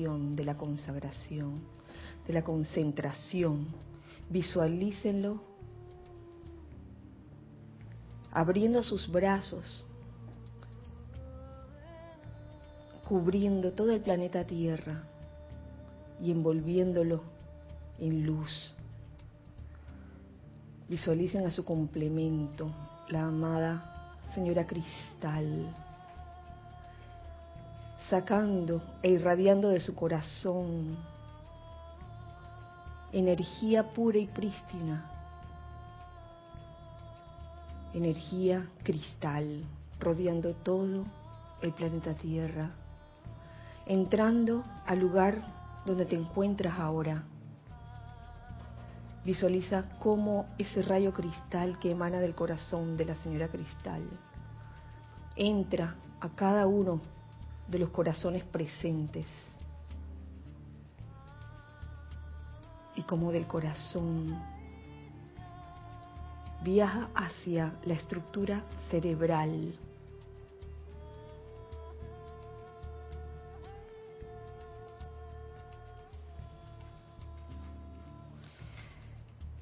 de la consagración, de la concentración. Visualícenlo abriendo sus brazos, cubriendo todo el planeta Tierra y envolviéndolo en luz. Visualicen a su complemento, la amada señora Cristal, sacando e irradiando de su corazón energía pura y prístina, energía cristal, rodeando todo el planeta Tierra, entrando al lugar donde te encuentras ahora. Visualiza cómo ese rayo cristal que emana del corazón de la señora Cristal entra a cada uno de los corazones presentes y como del corazón viaja hacia la estructura cerebral.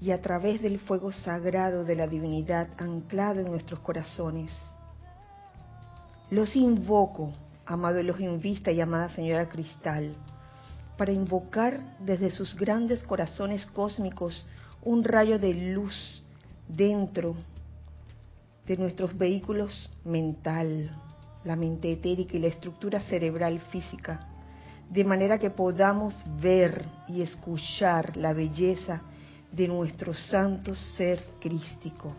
Y a través del fuego sagrado de la divinidad anclado en nuestros corazones, los invoco, amado Elohim Vista y amada Señora Cristal, para invocar desde sus grandes corazones cósmicos un rayo de luz dentro de nuestros vehículos mental, la mente etérica y la estructura cerebral física, de manera que podamos ver y escuchar la belleza de nuestro santo ser crístico.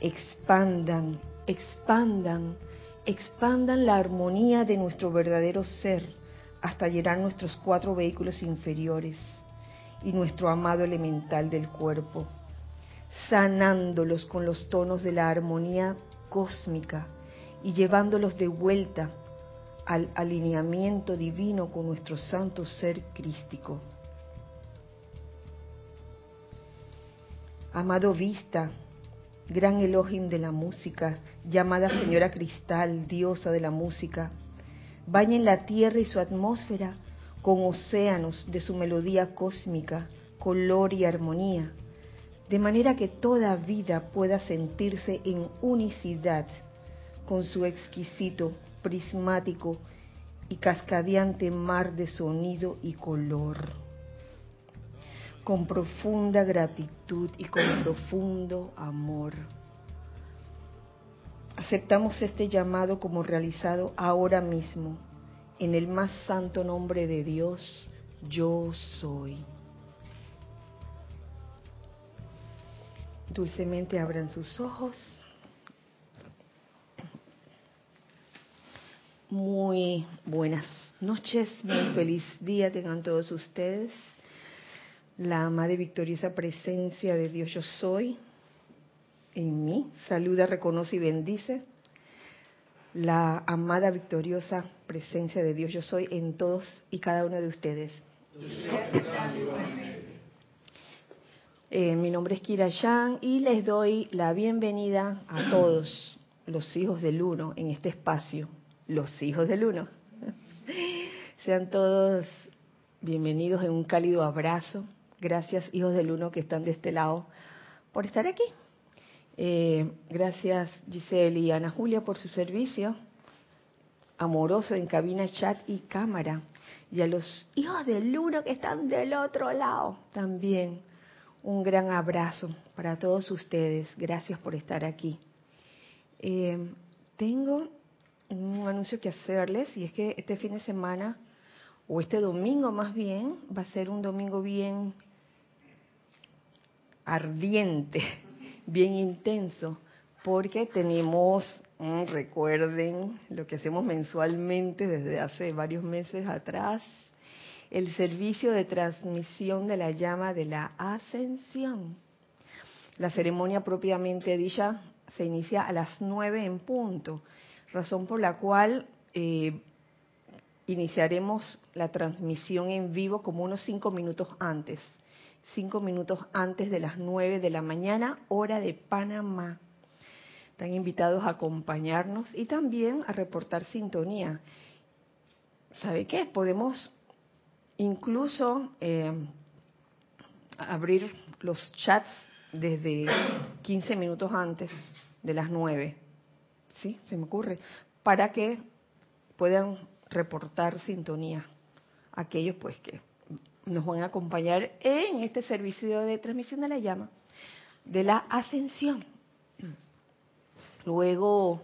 Expandan, expandan, expandan la armonía de nuestro verdadero ser hasta llenar nuestros cuatro vehículos inferiores y nuestro amado elemental del cuerpo sanándolos con los tonos de la armonía cósmica y llevándolos de vuelta al alineamiento divino con nuestro santo ser crístico. Amado Vista, gran Elohim de la música, llamada Señora Cristal, diosa de la música, bañen la tierra y su atmósfera con océanos de su melodía cósmica, color y armonía de manera que toda vida pueda sentirse en unicidad con su exquisito, prismático y cascadeante mar de sonido y color. Con profunda gratitud y con profundo amor. Aceptamos este llamado como realizado ahora mismo, en el más santo nombre de Dios, yo soy. Dulcemente abran sus ojos. Muy buenas noches, muy feliz día tengan todos ustedes. La amada y victoriosa presencia de Dios yo soy en mí. Saluda, reconoce y bendice. La amada victoriosa presencia de Dios yo soy en todos y cada uno de ustedes. Eh, mi nombre es Kira Yang y les doy la bienvenida a todos los hijos del uno en este espacio, los hijos del uno. Sean todos bienvenidos en un cálido abrazo. Gracias, hijos del uno que están de este lado, por estar aquí. Eh, gracias, Giselle y Ana Julia, por su servicio amoroso en cabina, chat y cámara. Y a los hijos del uno que están del otro lado también un gran abrazo para todos ustedes. Gracias por estar aquí. Eh, tengo un anuncio que hacerles y es que este fin de semana, o este domingo más bien, va a ser un domingo bien ardiente, bien intenso, porque tenemos, mm, recuerden lo que hacemos mensualmente desde hace varios meses atrás, el servicio de transmisión de la llama de la ascensión. La ceremonia propiamente dicha se inicia a las nueve en punto, razón por la cual eh, iniciaremos la transmisión en vivo como unos cinco minutos antes, cinco minutos antes de las nueve de la mañana, hora de Panamá. Están invitados a acompañarnos y también a reportar sintonía ¿sabe qué? Podemos incluso eh, abrir los chats desde 15 minutos antes de las 9, ¿sí? Se me ocurre, para que puedan reportar sintonía aquellos pues que nos van a acompañar en este servicio de transmisión de la llama de la ascensión. Luego,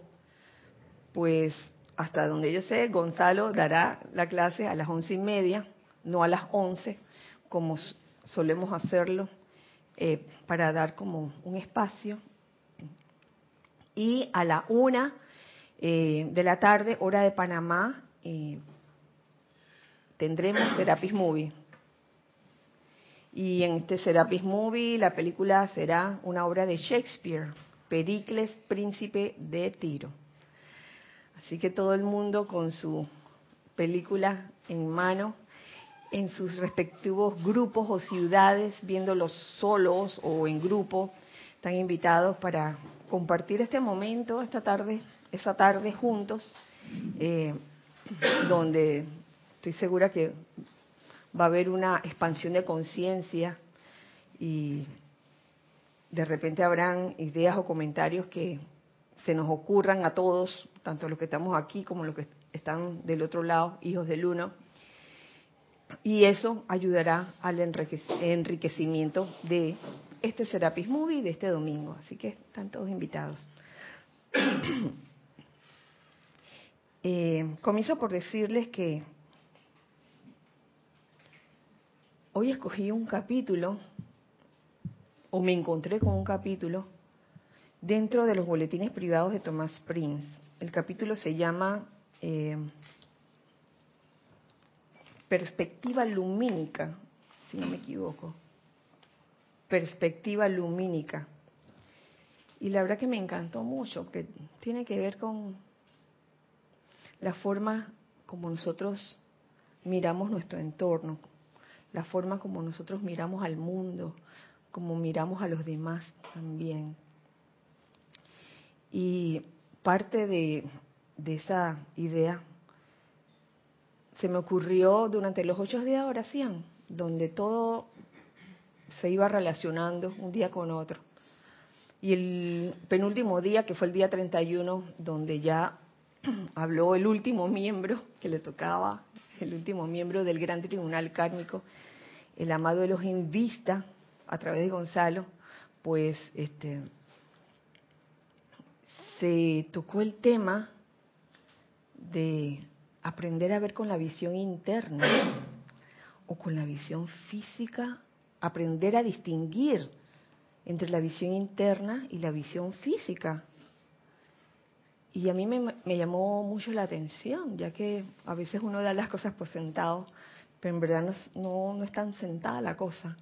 pues hasta donde yo sé, Gonzalo dará la clase a las once y media, no a las once, como solemos hacerlo, eh, para dar como un espacio. Y a la una eh, de la tarde, hora de Panamá, eh, tendremos Serapis Movie. Y en este Serapis Movie la película será una obra de Shakespeare, Pericles, Príncipe de Tiro. Así que todo el mundo con su película en mano, en sus respectivos grupos o ciudades, viéndolos solos o en grupo, están invitados para compartir este momento, esta tarde, esa tarde juntos, eh, donde estoy segura que va a haber una expansión de conciencia y de repente habrán ideas o comentarios que se nos ocurran a todos, tanto los que estamos aquí como los que están del otro lado, hijos del uno, y eso ayudará al enriquecimiento de este Serapis Movie de este domingo. Así que están todos invitados. Eh, comienzo por decirles que hoy escogí un capítulo, o me encontré con un capítulo, dentro de los boletines privados de Thomas Prince. El capítulo se llama eh, Perspectiva Lumínica, si no me equivoco. Perspectiva Lumínica. Y la verdad que me encantó mucho, que tiene que ver con la forma como nosotros miramos nuestro entorno, la forma como nosotros miramos al mundo, como miramos a los demás también. Y parte de, esa idea se me ocurrió durante los ocho días de oración, donde todo se iba relacionando un día con otro. Y el penúltimo día, que fue el día 31, donde ya habló el último miembro que le tocaba el último miembro del Gran Tribunal Kármico, el amado Elohim Vista, a través de Gonzalo, pues este, se tocó el tema de aprender a ver con la visión interna o con la visión física, aprender a distinguir entre la visión interna y la visión física. Y a mí me, llamó mucho la atención, ya que a veces uno da las cosas por sentado, pero en verdad no, no, es tan sentada la cosa.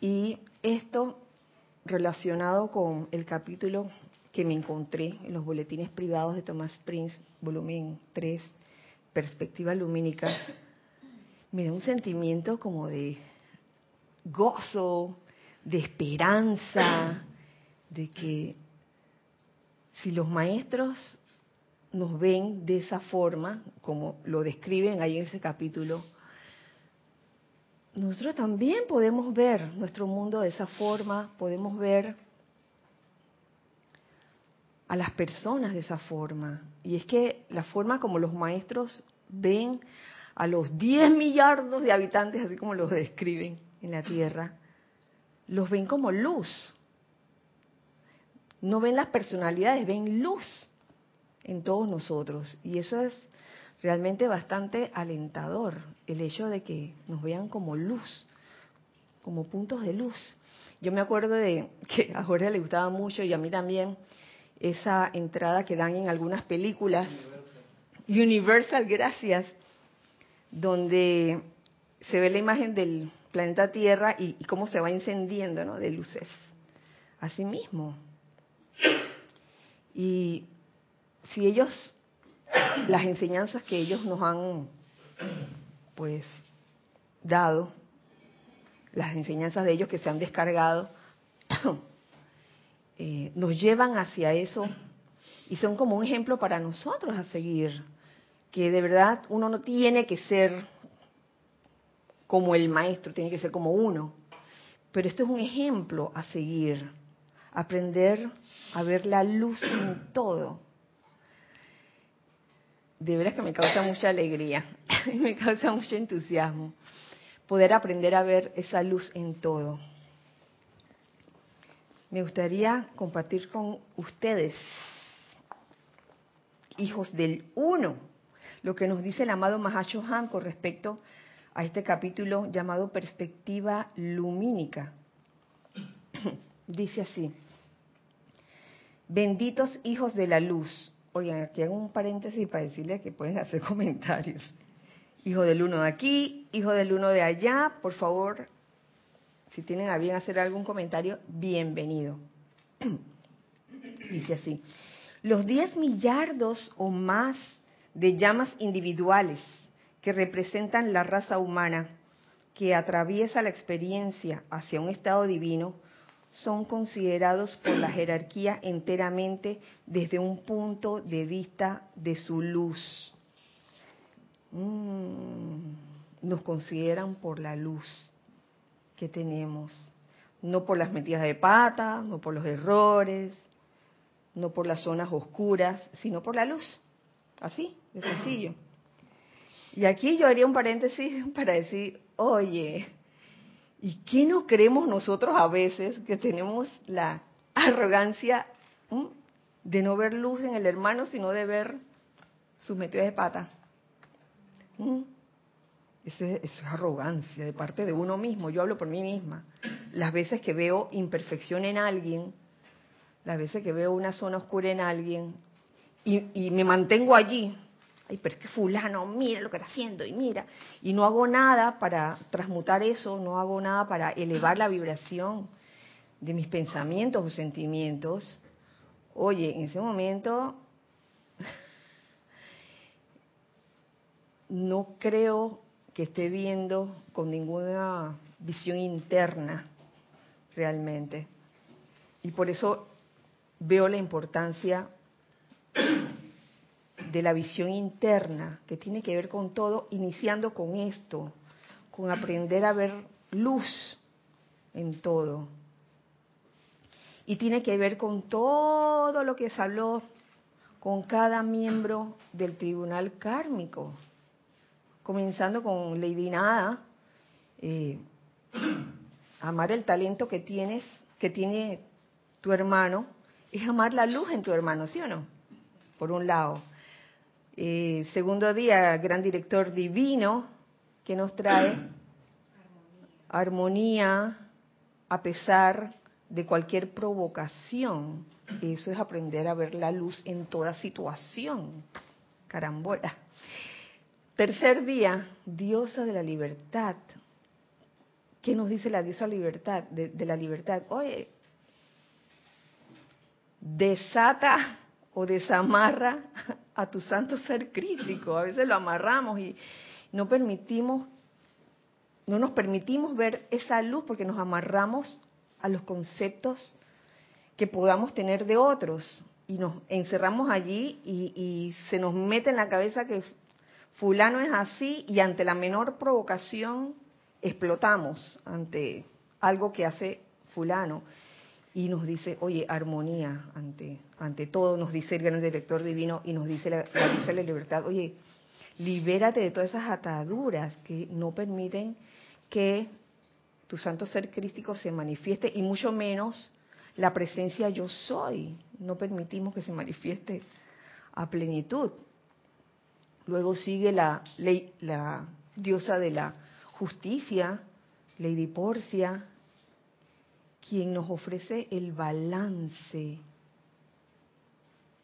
Y esto relacionado con el capítulo que me encontré en los boletines privados de Thomas Prince, volumen 3, Perspectiva Lumínica, me da un sentimiento como de gozo, de esperanza, de que si los maestros nos ven de esa forma, como lo describen ahí en ese capítulo, nosotros también podemos ver nuestro mundo de esa forma, podemos ver a las personas de esa forma. Y es que la forma como los maestros ven a los 10 millardos de habitantes, así como los describen en la Tierra, los ven como luz no ven las personalidades, ven luz en todos nosotros. Y eso es realmente bastante alentador, el hecho de que nos vean como luz, como puntos de luz. Yo me acuerdo de que a Jorge le gustaba mucho y a mí también esa entrada que dan en algunas películas. Universal, gracias. Donde se ve la imagen del planeta Tierra y, y cómo se va encendiendo, ¿no? De luces. Así mismo, y si ellos, las enseñanzas que ellos nos han, pues, dado, las enseñanzas de ellos que se han descargado, eh, nos llevan hacia eso y son como un ejemplo para nosotros a seguir, que de verdad uno no tiene que ser como el maestro, tiene que ser como uno. Pero esto es un ejemplo a seguir, aprender a ver la luz en todo. De veras que me causa mucha alegría, me causa mucho entusiasmo poder aprender a ver esa luz en todo. Me gustaría compartir con ustedes, hijos del uno, lo que nos dice el amado Mahacho Han con respecto a este capítulo llamado Perspectiva Lumínica. dice así, benditos hijos de la luz. Oigan, aquí hago un paréntesis para decirles que pueden hacer comentarios. Hijo del uno de aquí, hijo del uno de allá, por favor, si tienen a bien hacer algún comentario, bienvenido. Dice así, los 10 millardos o más de llamas individuales que representan la raza humana que atraviesa la experiencia hacia un estado divino son considerados por la jerarquía enteramente desde un punto de vista de su luz. Mm, nos consideran por la luz que tenemos, no por las metidas de pata, no por los errores, no por las zonas oscuras, sino por la luz. Así, de sencillo. Y aquí yo haría un paréntesis para decir, oye, ¿y qué nos creemos nosotros a veces que tenemos la arrogancia de no ver luz en el hermano, sino de ver sus metidas de pata? Eso es, arrogancia de parte de uno mismo. Yo hablo por mí misma. Las veces que veo imperfección en alguien, las veces que veo una zona oscura en alguien y, y me mantengo allí, ay, pero es que fulano, mira lo que está haciendo y mira, y no hago nada para transmutar eso, no hago nada para elevar la vibración de mis pensamientos o sentimientos. Oye, en ese momento no creo que esté viendo con ninguna visión interna realmente. Y por eso veo la importancia de la visión interna, que tiene que ver con todo, iniciando con esto, con aprender a ver luz en todo. Y tiene que ver con todo lo que se habló con cada miembro del tribunal kármico comenzando con Lady Nada, eh, amar el talento que tienes, que tiene tu hermano, es amar la luz en tu hermano, ¿sí o no? Por un lado. Eh, segundo día, gran director divino, que nos trae armonía a pesar de cualquier provocación. Eso es aprender a ver la luz en toda situación. Carambola. Tercer día, diosa de la libertad. ¿Qué nos dice la diosa libertad, de, la libertad? Oye, desata o desamarra a tu santo ser crítico. A veces lo amarramos y no permitimos, no nos permitimos ver esa luz porque nos amarramos a los conceptos que podamos tener de otros y nos encerramos allí y, y se nos mete en la cabeza que fulano es así y ante la menor provocación explotamos ante algo que hace fulano y nos dice, oye, armonía ante, ante todo, nos dice el gran director divino y nos dice la, la, de la libertad, oye, libérate de todas esas ataduras que no permiten que tu santo ser crístico se manifieste y mucho menos la presencia yo soy. No permitimos que se manifieste a plenitud. Luego sigue la, la diosa de la justicia, Lady Porcia, quien nos ofrece el balance,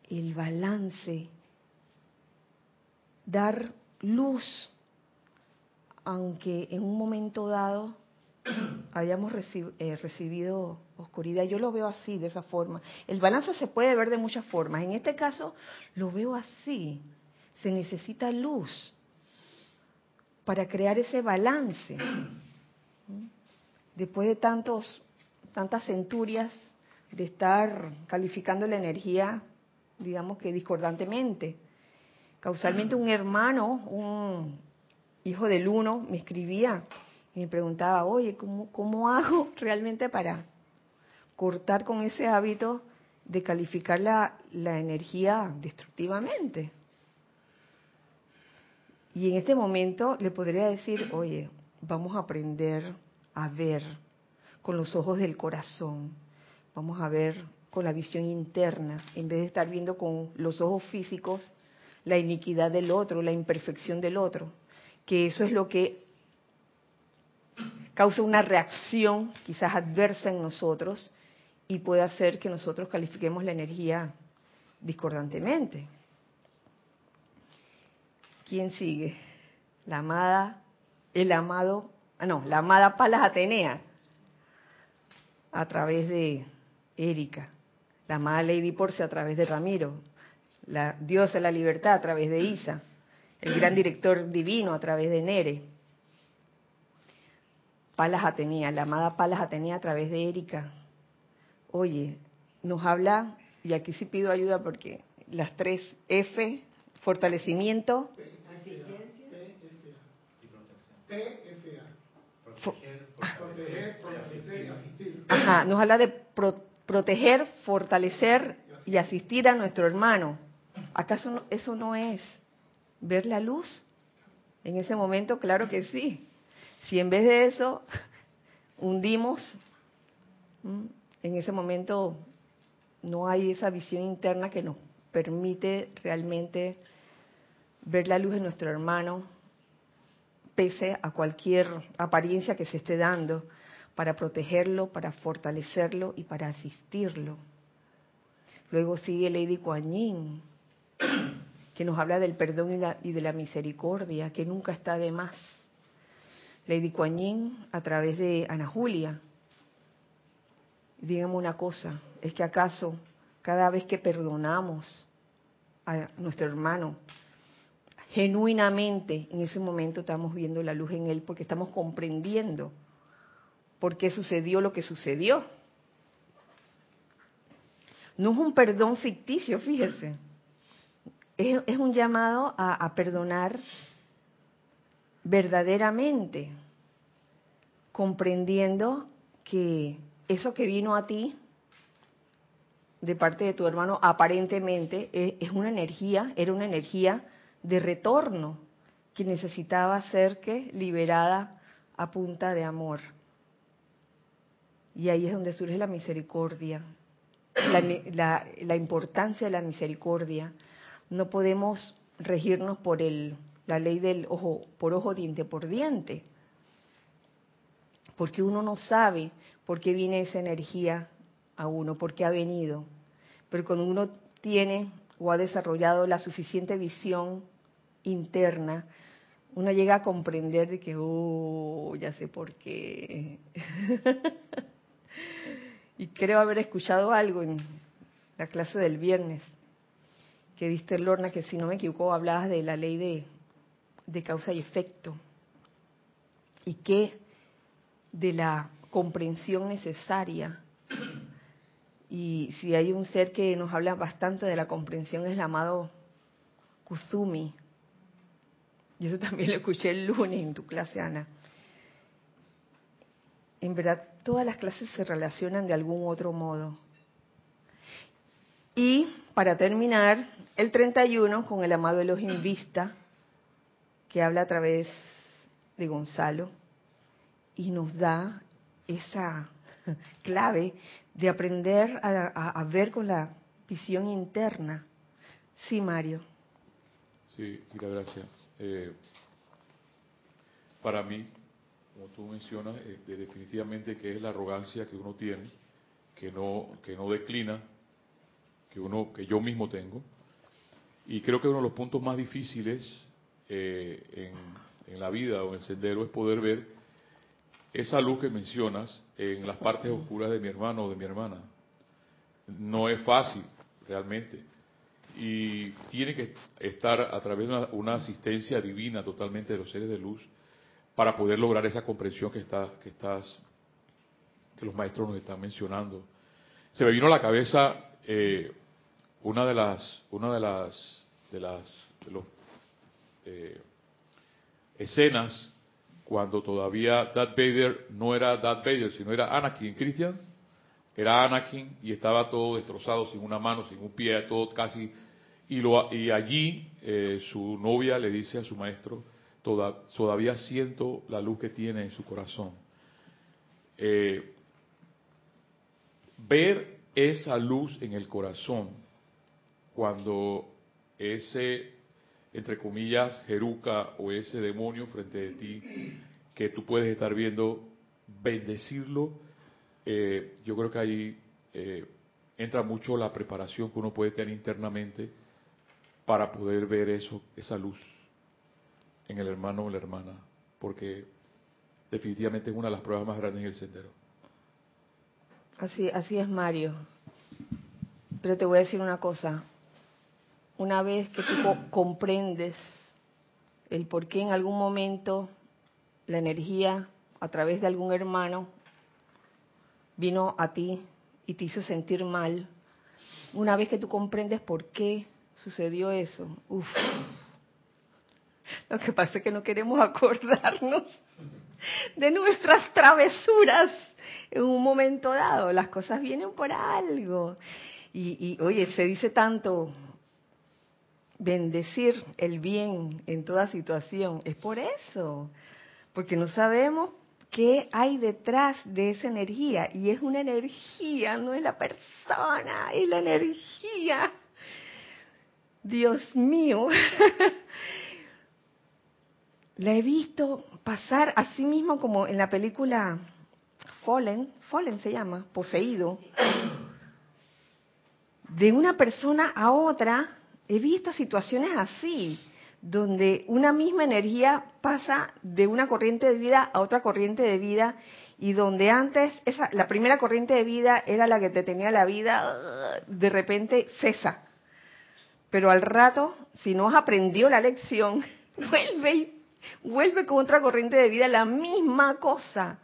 el balance, dar luz, aunque en un momento dado hayamos eh, recibido oscuridad. Yo lo veo así, de esa forma. El balance se puede ver de muchas formas. En este caso, lo veo así se necesita luz para crear ese balance. Después de tantos, tantas centurias de estar calificando la energía, digamos que discordantemente, Causalmente un hermano, un hijo del uno, me escribía y me preguntaba, oye, ¿cómo, cómo hago realmente para cortar con ese hábito de calificar la, la energía destructivamente? Y en este momento le podría decir, oye, vamos a aprender a ver con los ojos del corazón, vamos a ver con la visión interna, en vez de estar viendo con los ojos físicos la iniquidad del otro, la imperfección del otro, que eso es lo que causa una reacción quizás adversa en nosotros y puede hacer que nosotros califiquemos la energía discordantemente. ¿Quién sigue? La amada, el amado, ah no, la amada Palas Atenea, a través de Erika, la amada Lady Porce a través de Ramiro, la diosa de la libertad a través de Isa, el gran director divino a través de Nere, Palas Atenea, la amada Palas Atenea a través de Erika. Oye, nos habla, y aquí sí pido ayuda porque las tres F, fortalecimiento, Proteger, fortalecer y asistir. Ajá, nos habla de proteger, fortalecer y asistir a nuestro hermano. ¿Acaso eso no es ver la luz? En ese momento, claro que sí. Si en vez de eso hundimos, en ese momento no hay esa visión interna que nos permite realmente ver la luz de nuestro hermano, pese a cualquier apariencia que se esté dando, para protegerlo, para fortalecerlo y para asistirlo. Luego sigue Lady Kuan Yin, que nos habla del perdón y, de la misericordia, que nunca está de más. Lady Kuan Yin, a través de Ana Julia, dígame una cosa, es que acaso cada vez que perdonamos a nuestro hermano, genuinamente en ese momento estamos viendo la luz en él porque estamos comprendiendo por qué sucedió lo que sucedió. No es un perdón ficticio, fíjese. Es, un llamado a, a perdonar verdaderamente, comprendiendo que eso que vino a ti de parte de tu hermano aparentemente es una energía, era una energía de retorno que necesitaba ser que liberada a punta de amor. Y ahí es donde surge la misericordia, la, la, importancia de la misericordia. No podemos regirnos por el, la ley del ojo por ojo, diente por diente, porque uno no sabe por qué viene esa energía a uno, por qué ha venido. Pero cuando uno tiene o ha desarrollado la suficiente visión interna, uno llega a comprender de que, oh, ya sé por qué. y creo haber escuchado algo en la clase del viernes, que diste Lorna, que si no me equivoco, hablabas de la ley de, de causa y efecto. Y que de la comprensión necesaria. Y si hay un ser que nos habla bastante de la comprensión es el amado Kuzumi, y eso también lo escuché el lunes en tu clase, Ana. En verdad, todas las clases se relacionan de algún otro modo. Y para terminar, el 31 con el amado Elohim Vista, que habla a través de Gonzalo y nos da esa clave de aprender a, ver con la visión interna. Sí, Mario. Sí, gracias. Eh, para mí, como tú mencionas, eh, definitivamente que es la arrogancia que uno tiene, que no, que no declina, que uno, que yo mismo tengo. Y creo que uno de los puntos más difíciles eh, en, en la vida o en el sendero es poder ver esa luz que mencionas en las partes oscuras de mi hermano o de mi hermana. No es fácil, realmente y tiene que estar a través de una, asistencia divina totalmente de los seres de luz para poder lograr esa comprensión que está, que estás, que los maestros nos están mencionando. Se me vino a la cabeza eh, una de las, una de las, de las los eh, escenas cuando todavía Darth Vader no era Darth Vader, sino era Anakin, Cristian. Era Anakin y estaba todo destrozado, sin una mano, sin un pie, todo casi. Y, allí eh, su novia le dice a su maestro, todavía siento la luz que tiene en su corazón. Eh, ver esa luz en el corazón cuando ese entre comillas, Jeruca o ese demonio frente de ti que tú puedes estar viendo, bendecirlo, eh, yo creo que ahí eh, entra mucho la preparación que uno puede tener internamente para poder ver eso, esa luz en el hermano o la hermana, porque definitivamente es una de las pruebas más grandes en el sendero. Así, así es Mario. Pero te voy a decir una cosa, una vez que tú comprendes el por qué en algún momento la energía a través de algún hermano vino a ti y te hizo sentir mal, una vez que tú comprendes por qué sucedió eso, uff, lo que pasa es que no queremos acordarnos de nuestras travesuras en un momento dado, las cosas vienen por algo. Y, y oye, se dice tanto, bendecir el bien en toda situación. Es por eso, porque no sabemos qué hay detrás de esa energía. Y es una energía, no es la persona, es la energía. Dios mío, la he visto pasar así mismo como en la película Fallen, Fallen se llama, poseído, de una persona a otra he visto situaciones así, donde una misma energía pasa de una corriente de vida a otra corriente de vida y donde antes esa, la primera corriente de vida era la que te tenía la vida, de repente cesa. Pero al rato, si no has aprendido la lección, vuelve vuelve con otra corriente de vida la misma cosa.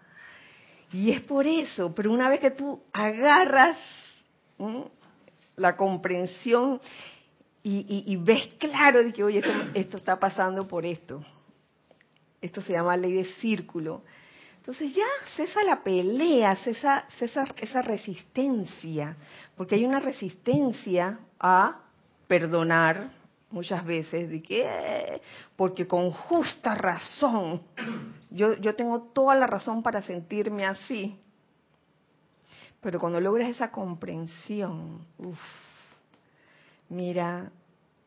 Y es por eso, pero una vez que tú agarras la comprensión y, ves claro de que, oye, esto, está pasando por esto. Esto se llama ley de círculo. Entonces ya cesa la pelea, cesa, cesa esa resistencia, porque hay una resistencia a perdonar muchas veces, de que, porque con justa razón, yo, yo tengo toda la razón para sentirme así, pero cuando logras esa comprensión, uff, mira,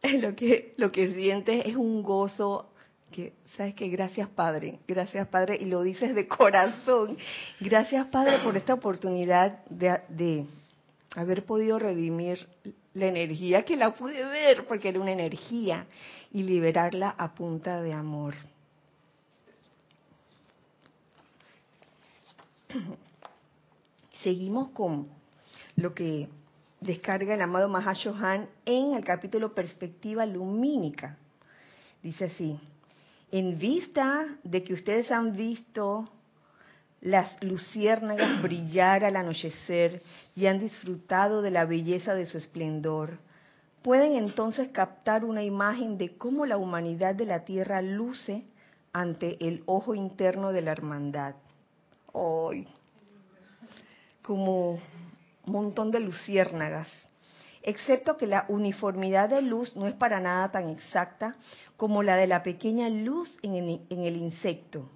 lo que, lo que sientes es un gozo que, ¿sabes que Gracias Padre, gracias Padre, y lo dices de corazón. Gracias Padre por esta oportunidad de, de haber podido redimir la energía, que la pude ver porque era una energía, y liberarla a punta de amor. Seguimos con lo que descarga el amado Mahashohan en el capítulo Perspectiva Lumínica. Dice así, en vista de que ustedes han visto las luciérnagas brillar al anochecer y han disfrutado de la belleza de su esplendor, pueden entonces captar una imagen de cómo la humanidad de la Tierra luce ante el ojo interno de la hermandad. Hoy, como montón de luciérnagas, excepto que la uniformidad de luz no es para nada tan exacta como la de la pequeña luz en el, insecto.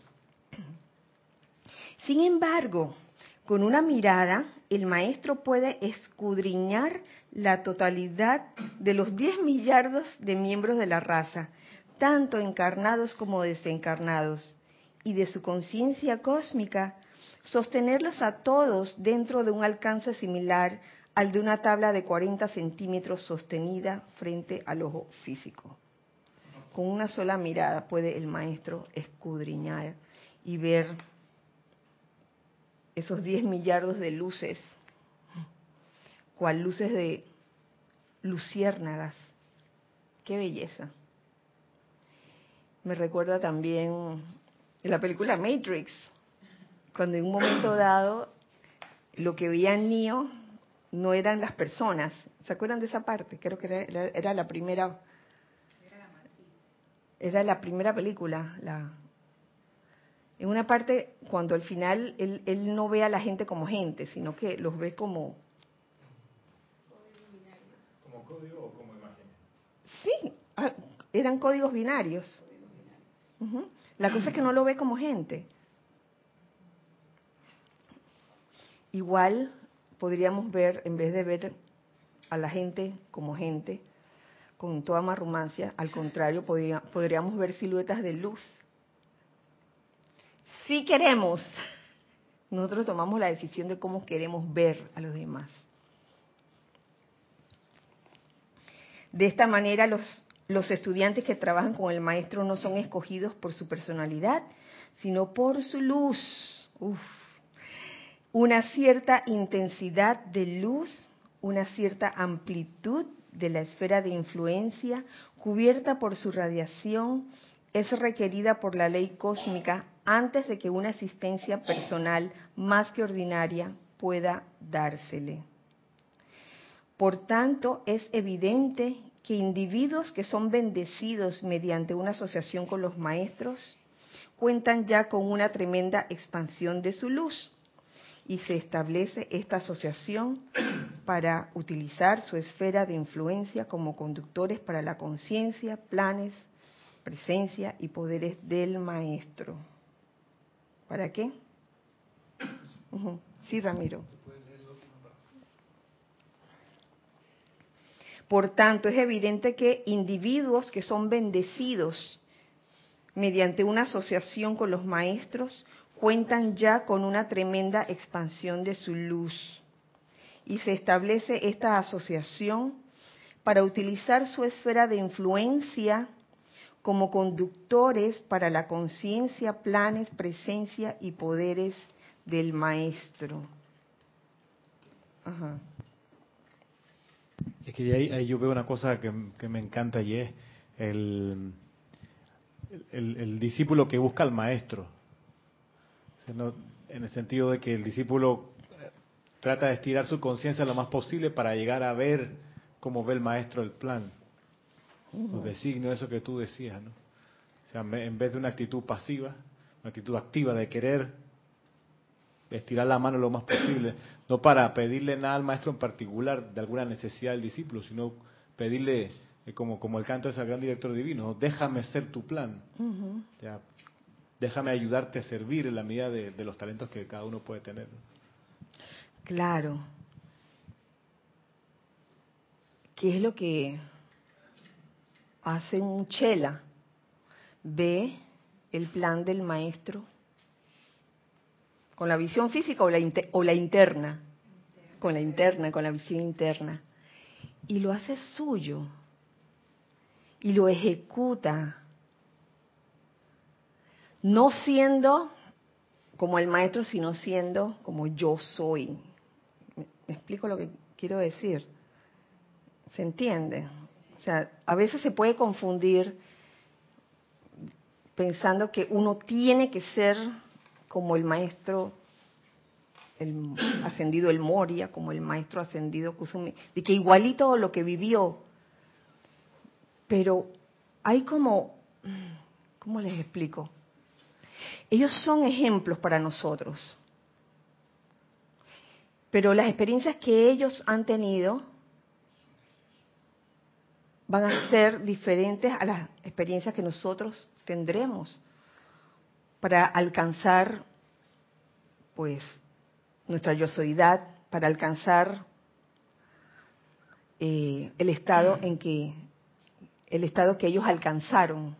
Sin embargo, con una mirada, el maestro puede escudriñar la totalidad de los 10 millardos de miembros de la raza, tanto encarnados como desencarnados, y de su conciencia cósmica sostenerlos a todos dentro de un alcance similar al de una tabla de 40 centímetros sostenida frente al ojo físico. Con una sola mirada puede el maestro escudriñar y ver esos 10 millardos de luces, cual luces de luciérnagas. Qué belleza. Me recuerda también la película Matrix, cuando en un momento dado lo que veía Neo no eran las personas. ¿Se acuerdan de esa parte? Creo que era, la primera. Era la primera película, la, en una parte, cuando al final él, él no ve a la gente como gente, sino que los ve como... ¿Como código o como imagen? Sí, ah, eran códigos binarios. La cosa es que no lo ve como gente. Igual podríamos ver, en vez de ver a la gente como gente, con toda marrumancia, al contrario, podría- podríamos ver siluetas de luz. Si queremos, nosotros tomamos la decisión de cómo queremos ver a los demás. De esta manera, los, los estudiantes que trabajan con el maestro no son escogidos por su personalidad, sino por su luz. Uf. Una cierta intensidad de luz, una cierta amplitud de la esfera de influencia cubierta por su radiación es requerida por la ley cósmica antes de que una asistencia personal más que ordinaria pueda dársele. Por tanto, es evidente que individuos que son bendecidos mediante una asociación con los maestros cuentan ya con una tremenda expansión de su luz y se establece esta asociación para utilizar su esfera de influencia como conductores para la conciencia, planes, presencia y poderes del maestro. ¿Para qué? Sí, Ramiro. Por tanto, es evidente que individuos que son bendecidos mediante una asociación con los maestros cuentan ya con una tremenda expansión de su luz. Y se establece esta asociación para utilizar su esfera de influencia como conductores para la conciencia, planes, presencia y poderes del maestro. Es que ahí, yo veo una cosa que, me encanta y es el, el discípulo que busca al maestro. En el sentido de que el discípulo eh, trata de estirar su conciencia lo más posible para llegar a ver cómo ve el maestro el plan. Los designios, eso que tú decías, ¿no? O sea, en vez de una actitud pasiva, una actitud activa de querer estirar la mano lo más posible, no para pedirle nada al maestro en particular de alguna necesidad del discípulo, sino pedirle, eh, como, como el canto de ese gran director divino, déjame ser tu plan, o sea, déjame ayudarte a servir en la medida de, de los talentos que cada uno puede tener. Claro. ¿Qué es lo que hace un chela? Ve el plan del maestro con la visión física o la, o la interna, con la interna, con la visión interna, y lo hace suyo y lo ejecuta, no siendo como el maestro, sino siendo como yo soy. ¿Me explico lo que quiero decir? ¿Se entiende? O sea, a veces se puede confundir pensando que uno tiene que ser como el maestro el ascendido el Moria, como el maestro ascendido Kusumi, de que igualito lo que vivió. Pero hay como, ¿cómo les explico? Ellos son ejemplos para nosotros. Pero las experiencias que ellos han tenido van a ser diferentes a las experiencias que nosotros tendremos para alcanzar pues nuestra yosoidad, para alcanzar eh, el estado en que el estado que ellos alcanzaron.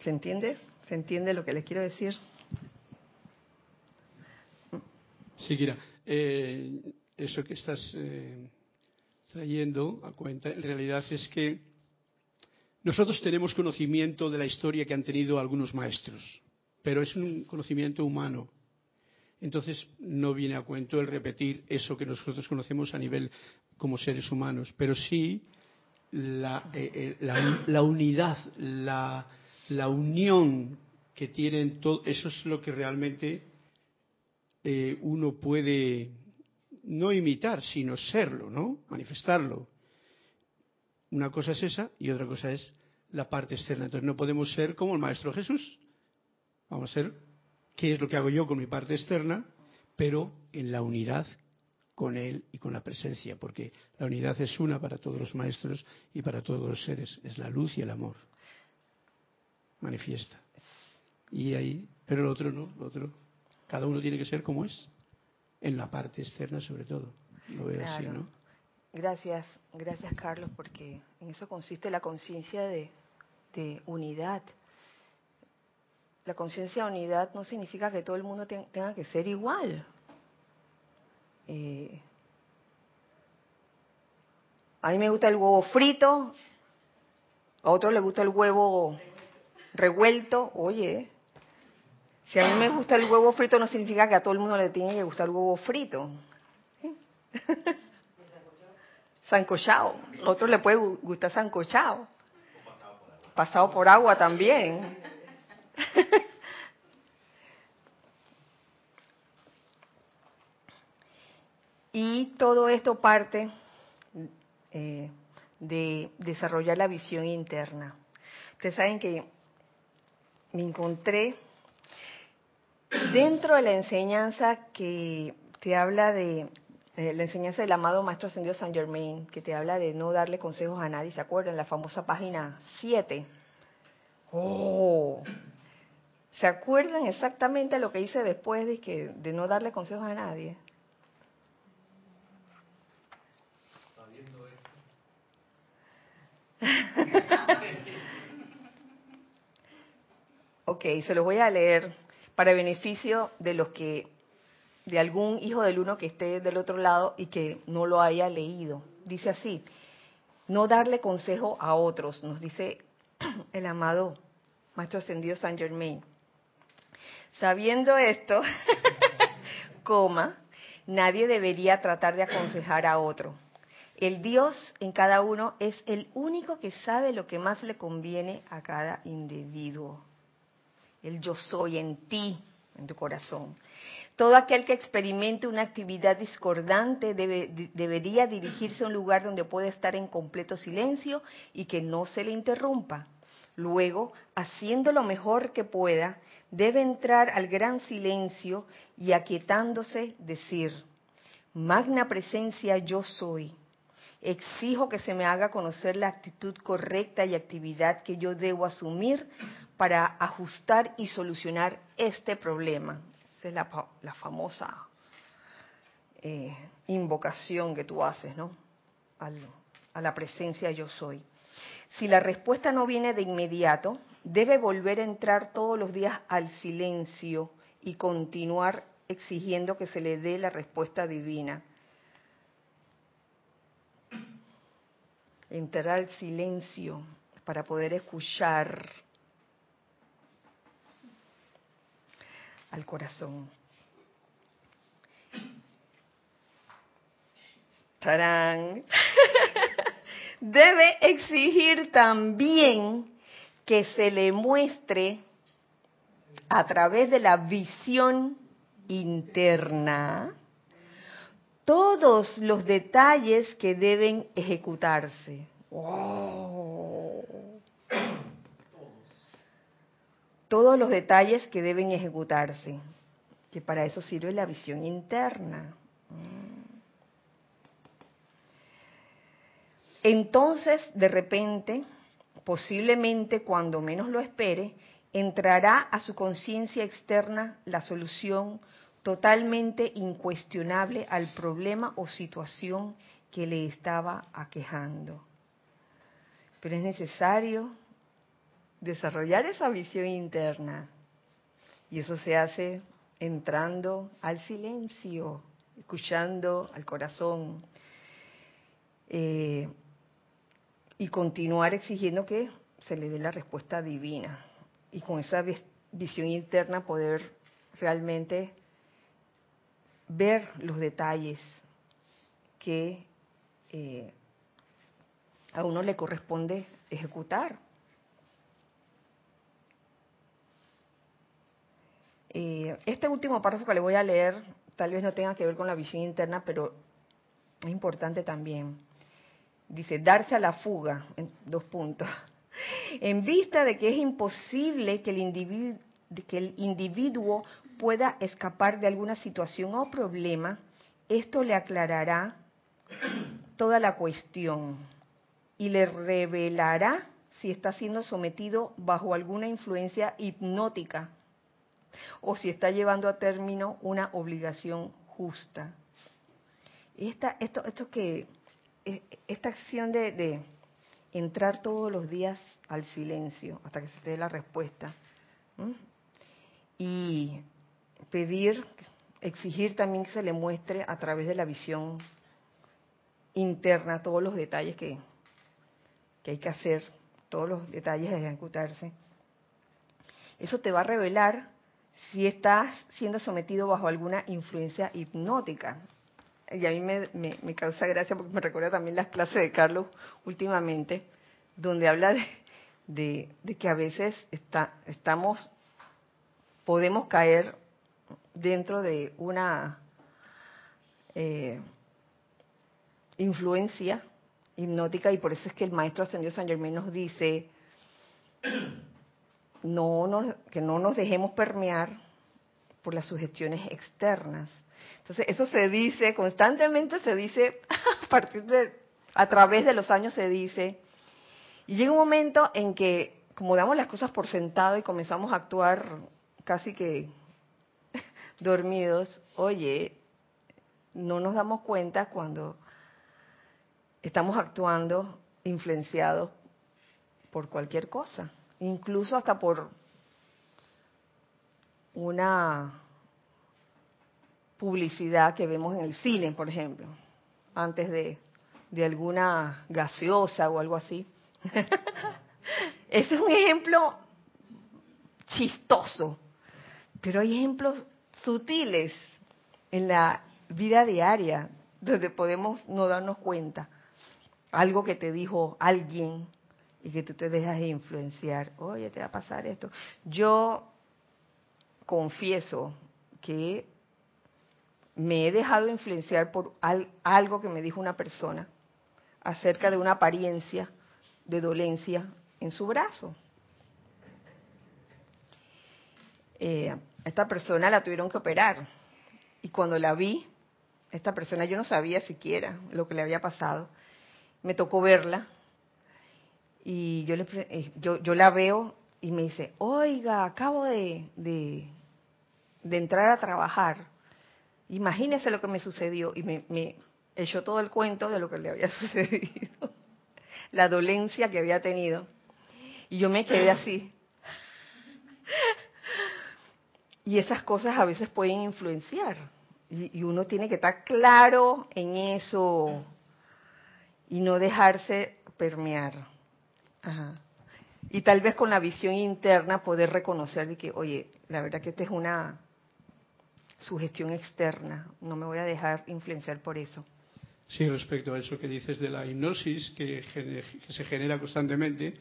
¿Se entiende? ¿Se entiende lo que les quiero decir? Sí, Kira. Eh, eso que estás eh, trayendo a cuenta, en realidad es que nosotros tenemos conocimiento de la historia que han tenido algunos maestros, pero es un conocimiento humano. Entonces no viene a cuento el repetir eso que nosotros conocemos a nivel como seres humanos, pero sí la, eh, unidad, la, la unión que tienen todos, eso es lo que realmente eh, uno puede no imitar, sino serlo, ¿no? Manifestarlo. Una cosa es esa y otra cosa es la parte externa. Entonces no podemos ser como el Maestro Jesús. Vamos a ser qué es lo que hago yo con mi parte externa, pero en la unidad con Él y con la presencia, porque la unidad es una para todos los maestros y para todos los seres, es la luz y el amor. Manifiesta. Y ahí, pero el otro no, el otro, cada uno tiene que ser como es, en la parte externa sobre todo. Lo veo así, ¿no? Gracias, gracias Carlos, porque en eso consiste la conciencia de, unidad. La conciencia de unidad no significa que todo el mundo tenga que ser igual. Eh, a mí me gusta el huevo frito, a otro le gusta el huevo revuelto. Oye, si a mí me gusta el huevo frito no significa que a todo el mundo le tiene que gustar el huevo frito. sancochado. A otro le puede gustar sancochado. Pasado por agua también. y todo esto parte eh, de desarrollar la visión interna. Ustedes saben que me encontré dentro de la enseñanza que te habla de la enseñanza del amado Maestro Ascendido San Germain, que te habla de no darle consejos a nadie, ¿se acuerdan? La famosa página 7. Oh, ¿se acuerdan exactamente lo que hice después de, que, de no darle consejos a nadie? ok, se los voy a leer para beneficio de los que, de algún hijo del uno que esté del otro lado y que no lo haya leído. Dice así, no darle consejo a otros, nos dice el amado Maestro Ascendido San Germain. Sabiendo esto, coma, nadie debería tratar de aconsejar a otro. El Dios en cada uno es el único que sabe lo que más le conviene a cada individuo el yo soy en ti, en tu corazón. Todo aquel que experimente una actividad discordante debería dirigirse a un lugar donde pueda estar en completo silencio y que no se le interrumpa. Luego, haciendo lo mejor que pueda, debe entrar al gran silencio y aquietándose decir, Magna presencia yo soy. Exijo que se me haga conocer la actitud correcta y actividad que yo debo asumir para ajustar y solucionar este problema. Esa es la, famosa eh, invocación que tú haces, ¿no? a la presencia yo soy. Si la respuesta no viene de inmediato, debe volver a entrar todos los días al silencio y continuar exigiendo que se le dé la respuesta divina. Entrar al silencio para poder escuchar al corazón. ¡Tarán! Debe exigir también que se le muestre a través de la visión interna todos los detalles que deben ejecutarse. Todos los detalles que deben ejecutarse, que para eso sirve la visión interna. Entonces, de repente, posiblemente cuando menos lo espere, entrará a su conciencia externa la solución totalmente incuestionable al problema o situación que le estaba aquejando. Pero es necesario desarrollar esa visión interna. Y eso se hace entrando al silencio, escuchando al corazón eh, y continuar exigiendo que se le dé la respuesta divina. Y con esa visión interna poder realmente ver los detalles que eh, a uno le corresponde ejecutar Eh, este último párrafo que le voy a leer tal vez no tenga que ver con la visión interna, pero es importante también. Dice, darse a la fuga, en dos puntos, en vista de que es imposible que el individuo que el individuo pueda escapar de alguna situación o problema, esto le aclarará toda la cuestión y le revelará si está siendo sometido bajo alguna influencia hipnótica o si está llevando a término una obligación justa. Esta, esto, esto que, e, esta acción de, entrar todos los días al silencio hasta que se te dé la respuesta y pedir, exigir también que se le muestre a través de la visión interna todos los detalles que, que hay que hacer, todos los detalles de ejecutarse. Eso te va a revelar si estás siendo sometido bajo alguna influencia hipnótica. Y a mí me, me, causa gracia porque me recuerda también las clases de Carlos últimamente, donde habla de, de, que a veces está, estamos, podemos caer dentro de una eh, influencia hipnótica y por eso es que el maestro ascendido San Germán nos dice no que no nos dejemos permear por las sugestiones externas. Entonces, eso se dice, constantemente se dice, a partir de, a través de los años se dice, y llega un momento en que, como damos las cosas por sentado y comenzamos a actuar casi que dormidos, oye, no nos damos cuenta cuando estamos actuando influenciados por cualquier cosa, incluso hasta por una publicidad que vemos en el cine, por ejemplo, antes de, de alguna gaseosa o algo así. Ese es un ejemplo chistoso, pero hay ejemplos sutiles en la vida diaria donde podemos no darnos cuenta algo que te dijo alguien y que tú te dejas de influenciar. Oye, te va a pasar esto. Yo confieso que me he dejado influenciar por algo que me dijo una persona acerca de una apariencia de dolencia en su brazo. Eh, esta persona la tuvieron que operar y cuando la vi, esta persona yo no sabía siquiera lo que le había pasado me tocó verla y yo, le, eh, yo, yo la veo y me dice, oiga, acabo de, de, entrar a trabajar. Imagínese lo que me sucedió. Y me, me echó todo el cuento de lo que le había sucedido, la dolencia que había tenido. Y yo me quedé así. Y esas cosas a veces pueden influenciar. Y, y uno tiene que estar claro en eso y no dejarse permear. Y tal vez con la visión interna poder reconocer de que, oye, la verdad que esta es una sugestión externa, no me voy a dejar influenciar por eso. Sí, respecto a eso que dices de la hipnosis que, se genera constantemente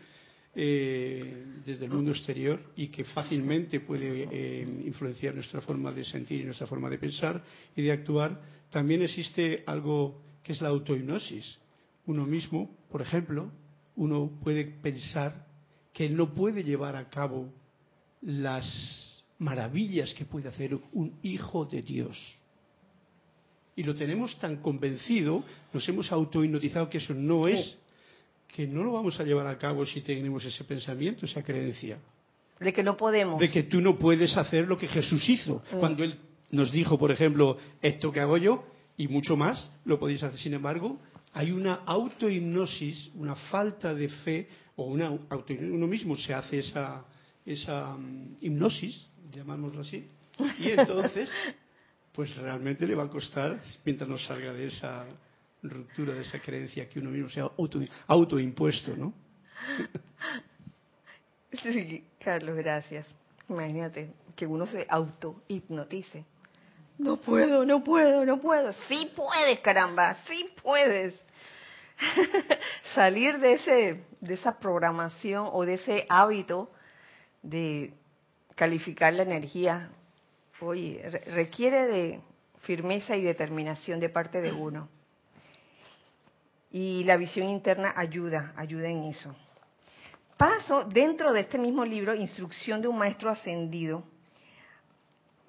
eh, desde el mundo exterior y que fácilmente puede eh, influenciar nuestra forma de sentir y nuestra forma de pensar y de actuar, también existe algo que es la autohipnosis, uno mismo, por ejemplo, uno puede pensar que no puede llevar a cabo las maravillas que puede hacer un hijo de Dios. Y lo tenemos tan convencido, nos hemos autohipnotizado que eso no es, que no lo vamos a llevar a cabo si tenemos ese pensamiento, esa creencia. De que no podemos. De que tú no puedes hacer lo que Jesús hizo. Mm. Cuando Él nos dijo, por ejemplo, esto que hago yo y mucho más, lo podéis hacer. Sin embargo, hay una autohipnosis, una falta de fe, o una uno mismo se hace esa, esa mm, hipnosis, llamámoslo así, y entonces, pues realmente le va a costar, mientras no salga de esa ruptura, de esa creencia que uno mismo se ha auto, autoimpuesto, ¿no? Sí, Carlos, gracias. Imagínate que uno se autohipnotice. No puedo, no puedo, no puedo. Sí puedes, caramba, sí puedes. Salir de ese de esa programación o de ese hábito de calificar la energía, requiere de firmeza y determinación de parte de uno. Y la visión interna ayuda, ayuda en eso. paso dentro de este mismo libro, Instrucción de un Maestro Ascendido,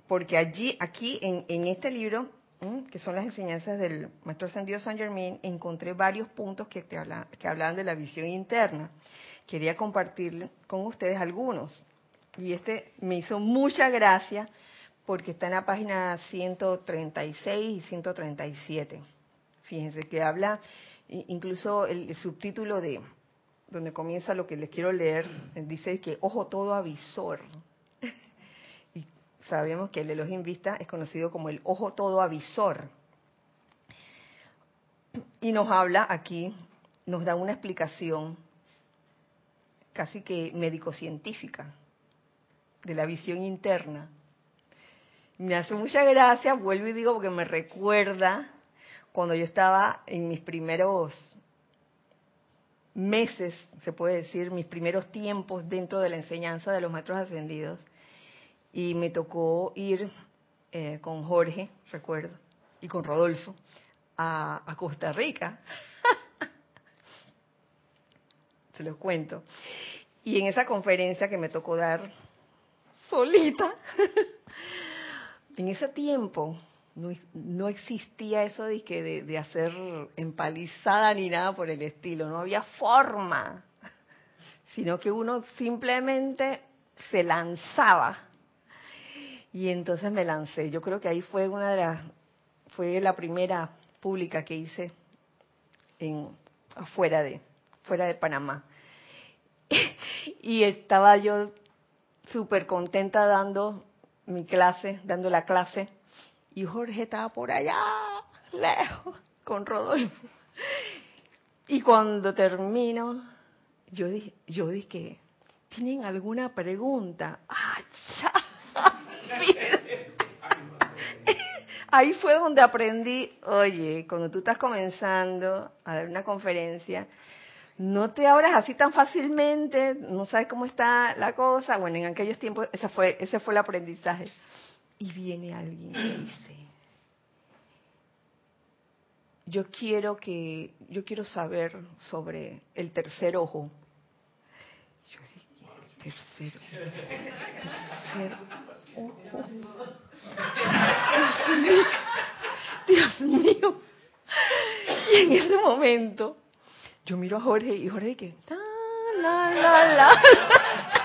porque allí, aquí en, en este libro, que son las enseñanzas del Maestro Ascendido San Germain, encontré varios puntos que, te habla, que hablaban de la visión interna. Quería compartir con ustedes algunos. Y este me hizo mucha gracia porque está en la página 136 y 137. Fíjense que habla incluso el, subtítulo de donde comienza lo que les quiero leer, dice que ojo todo avisor. Sabemos que el Elohim Vista es conocido como el ojo todo avisor. Y nos habla aquí, nos da una explicación casi que médico-científica de la visión interna. Me hace mucha gracia, vuelvo y digo porque me recuerda cuando yo estaba en mis primeros meses, se puede decir, mis primeros tiempos dentro de la enseñanza de los maestros ascendidos, y me tocó ir eh, con Jorge, recuerdo, y con Rodolfo a, a Costa Rica. se los cuento. Y en esa conferencia que me tocó dar solita, en ese tiempo no, existía eso de, que de, hacer empalizada ni nada por el estilo, no había forma, sino que uno simplemente se lanzaba. Y entonces me lancé. Yo creo que ahí fue una de las, fue la primera pública que hice en afuera de, fuera de Panamá. y estaba yo súper contenta dando mi clase, dando la clase y Jorge estaba por allá, lejos, con Rodolfo. Y cuando termino, yo dije, yo dije, ¿tienen alguna pregunta? ¡Ah, Ahí fue donde aprendí, oye, cuando tú estás comenzando a dar una conferencia, no te abras así tan fácilmente, no sabes cómo está la cosa. Bueno, en aquellos tiempos ese fue, ese fue el aprendizaje. Y viene alguien que dice, yo quiero que, yo quiero saber sobre el tercer ojo. Yo dije, tercer, tercer ojo. Dios mío, Dios mío. Y en ese momento, yo miro a Jorge y Jorge que, la, la, la.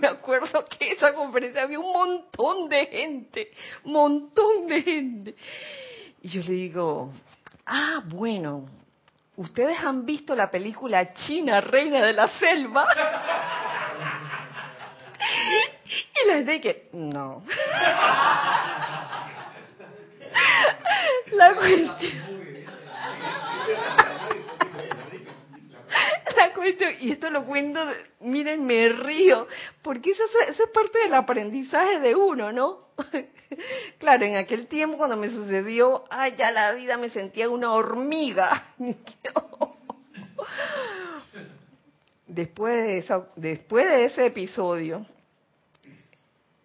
me acuerdo que esa conferencia había un montón de gente, montón de gente. Y yo le digo, ah, bueno, ¿ustedes han visto la película China, Reina de la Selva? Y les dije, no. La cuestión y esto lo cuento, miren, me río, porque eso, eso es parte del aprendizaje de uno, ¿no? claro, en aquel tiempo cuando me sucedió, ay, ya la vida me sentía una hormiga. después, de eso, después de ese episodio,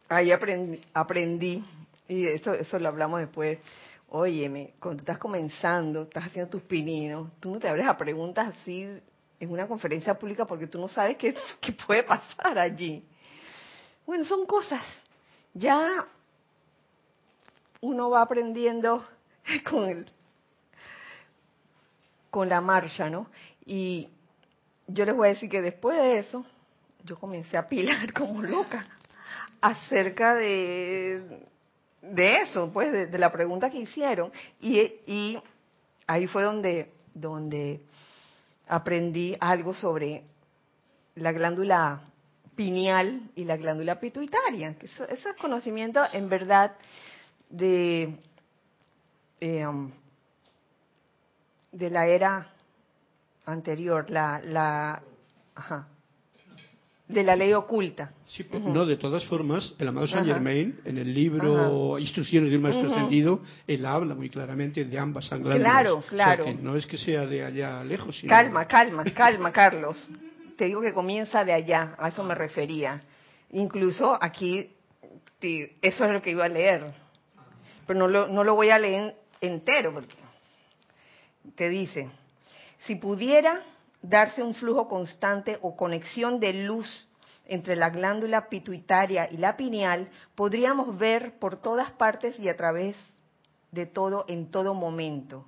ahí aprendí, aprendí y eso, eso lo hablamos después, óyeme, cuando estás comenzando, estás haciendo tus pininos, tú no te abres a preguntas así en una conferencia pública porque tú no sabes qué, qué puede pasar allí. Bueno, son cosas. Ya uno va aprendiendo con el, con la marcha, ¿no? Y yo les voy a decir que después de eso, yo comencé a pilar como loca acerca de, de eso, pues, de, la pregunta que hicieron. Y, ahí fue donde, donde aprendí algo sobre la glándula pineal y la glándula pituitaria. Que eso, es conocimiento en verdad de, um, de la era anterior, la, la, ajá, de la ley oculta. Sí, no, de todas formas, el amado Saint Germain, en el libro Instrucciones de un Maestro Ascendido, él habla muy claramente de ambas glándulas. Claro, claro. no es que sea de allá lejos. Sino... Calma, calma, calma, Carlos. Te digo que comienza de allá, a eso me refería. Incluso aquí, eso es lo que iba a leer. Pero no lo, no lo voy a leer entero, porque te dice, Si pudiera darse un flujo constante o conexión de luz entre la glándula pituitaria y la pineal, podríamos ver por todas partes y a través de todo en todo momento.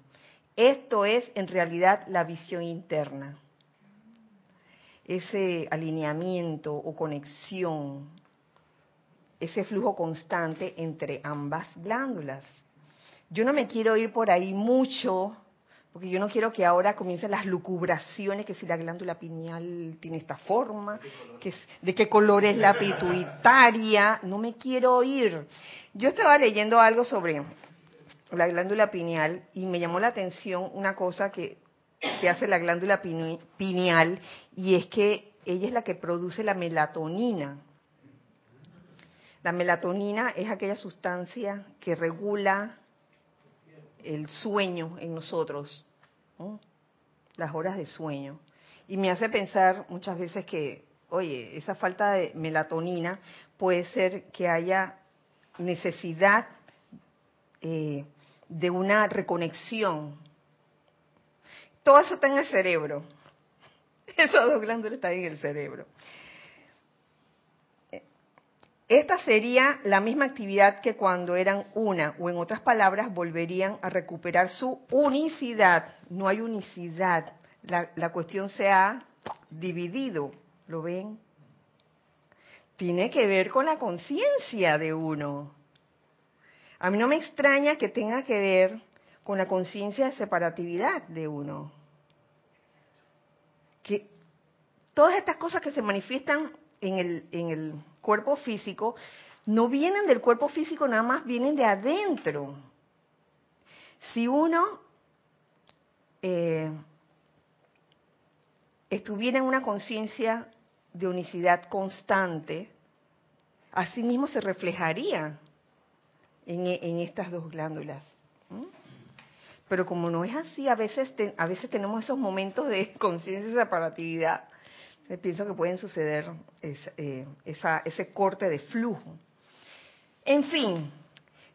Esto es en realidad la visión interna. Ese alineamiento o conexión, ese flujo constante entre ambas glándulas. Yo no me quiero ir por ahí mucho porque yo no quiero que ahora comiencen las lucubraciones, que si la glándula pineal tiene esta forma, que de qué color es la pituitaria, no me quiero ir. Yo estaba leyendo algo sobre la glándula pineal y me llamó la atención una cosa que, que hace la glándula pineal y es que ella es la que produce la melatonina. La melatonina es aquella sustancia que regula el sueño en nosotros las horas de sueño. Y me hace pensar muchas veces que, oye, esa falta de melatonina puede ser que haya necesidad eh, de una reconexión. Todo eso está en el cerebro. Esas dos glándulas están en el cerebro. Esta sería la misma actividad que cuando eran una, o en otras palabras, volverían a recuperar su unicidad. No hay unicidad. La, cuestión se ha dividido. ¿Lo ven? Tiene que ver con la conciencia de uno. A mí no me extraña que tenga que ver con la conciencia de separatividad de uno. Que todas estas cosas que se manifiestan en el, en el cuerpo físico, no vienen del cuerpo físico, nada más vienen de adentro. Si uno eh, estuviera en una conciencia de unicidad constante, así mismo se reflejaría en, estas dos glándulas. Pero como no es así, a veces, a veces tenemos esos momentos de conciencia y separatividad pienso que pueden suceder eh, ese corte de flujo. En fin,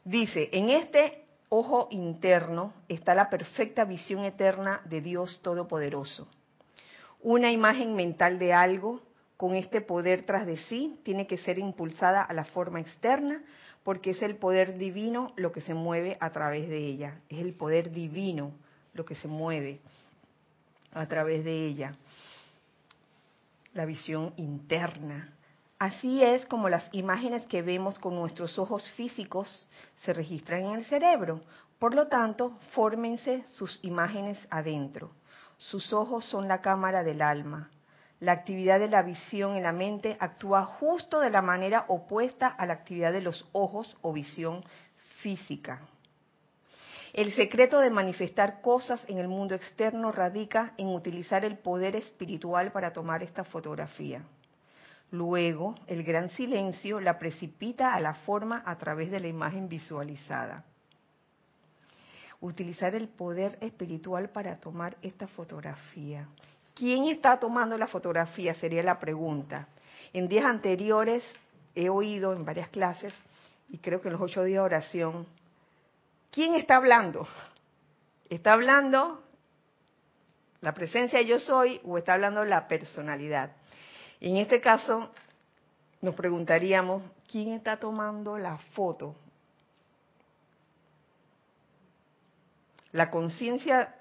dice, en este ojo interno está la perfecta visión eterna de Dios Todopoderoso. Una imagen mental de algo con este poder tras de sí tiene que ser impulsada a la forma externa porque es el poder divino lo que se mueve a través de ella. Es el poder divino lo que se mueve a través de ella la visión interna. Así es como las imágenes que vemos con nuestros ojos físicos se registran en el cerebro. Por lo tanto, fórmense sus imágenes adentro. Sus ojos son la cámara del alma. La actividad de la visión en la mente actúa justo de la manera opuesta a la actividad de los ojos o visión física. El secreto de manifestar cosas en el mundo externo radica en utilizar el poder espiritual para tomar esta fotografía. Luego, el gran silencio la precipita a la forma a través de la imagen visualizada. Utilizar el poder espiritual para tomar esta fotografía. ¿Quién está tomando la fotografía? Sería la pregunta. En días anteriores he oído en varias clases, y creo que en los ocho días de oración, ¿Quién está hablando? ¿Está hablando la presencia yo soy o está hablando la personalidad? En este caso, nos preguntaríamos, ¿quién está tomando la foto? ¿La conciencia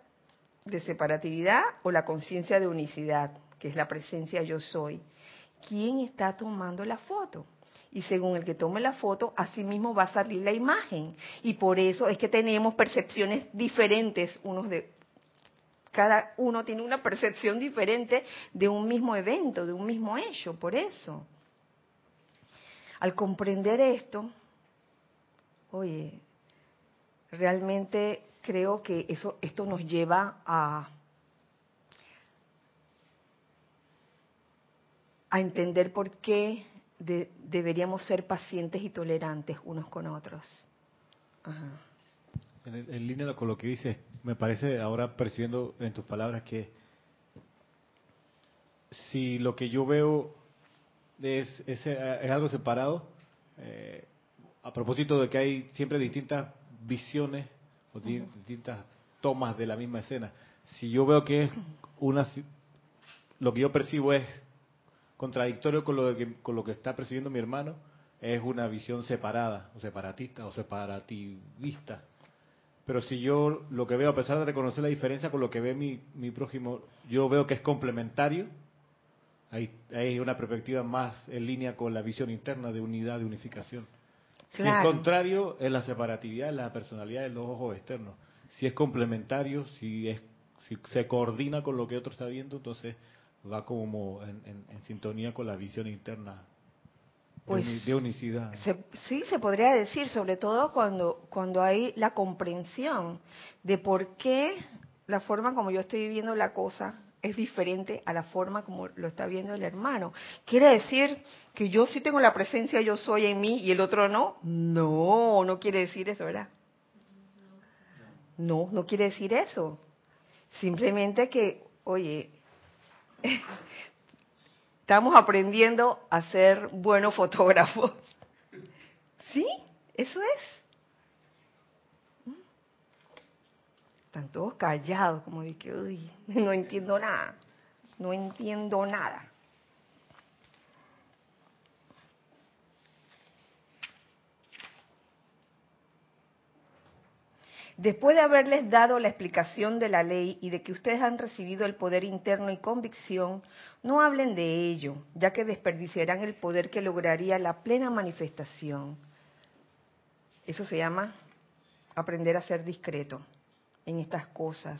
de separatividad o la conciencia de unicidad, que es la presencia yo soy? ¿Quién está tomando la foto? Y según el que tome la foto, así mismo va a salir la imagen. Y por eso es que tenemos percepciones diferentes, unos de cada uno tiene una percepción diferente de un mismo evento, de un mismo hecho, por eso. Al comprender esto, oye, realmente creo que eso esto nos lleva a a entender por qué deberíamos ser pacientes y tolerantes unos con otros. En, línea con lo que dices, me parece ahora percibiendo en tus palabras que si lo que yo veo es, es, algo separado, eh, a propósito de que hay siempre distintas visiones o distintas tomas de la misma escena, si yo veo que es una lo que yo percibo es contradictorio con lo que con lo que está percibiendo mi hermano, es una visión separada, o separatista, o separativista. Pero si yo lo que veo, a pesar de reconocer la diferencia con lo que ve mi, mi prójimo, yo veo que es complementario, hay, hay una perspectiva más en línea con la visión interna de unidad, de unificación. Si es contrario, es la separatividad, la personalidad de los ojos externos. Si es complementario, si, es, si se coordina con lo que otro está viendo, entonces va como en, en, sintonía con la visión interna pues, de unicidad. sí, se podría decir, sobre todo cuando, cuando hay la comprensión de por qué la forma como yo estoy viviendo la cosa es diferente a la forma como lo está viendo el hermano. ¿Quiere decir que yo sí tengo la presencia, yo soy en mí y el otro no? No, no quiere decir eso, ¿verdad? No, no quiere decir eso. Simplemente que, oye, estamos aprendiendo a ser buenos fotógrafos. ¿Sí? Eso es. Están todos callados, como de que, uy, no entiendo nada, no entiendo nada. Después de haberles dado la explicación de la ley y de que ustedes han recibido el poder interno y convicción, no hablen de ello, ya que desperdiciarán el poder que lograría la plena manifestación. Eso se llama aprender a ser discreto en estas cosas.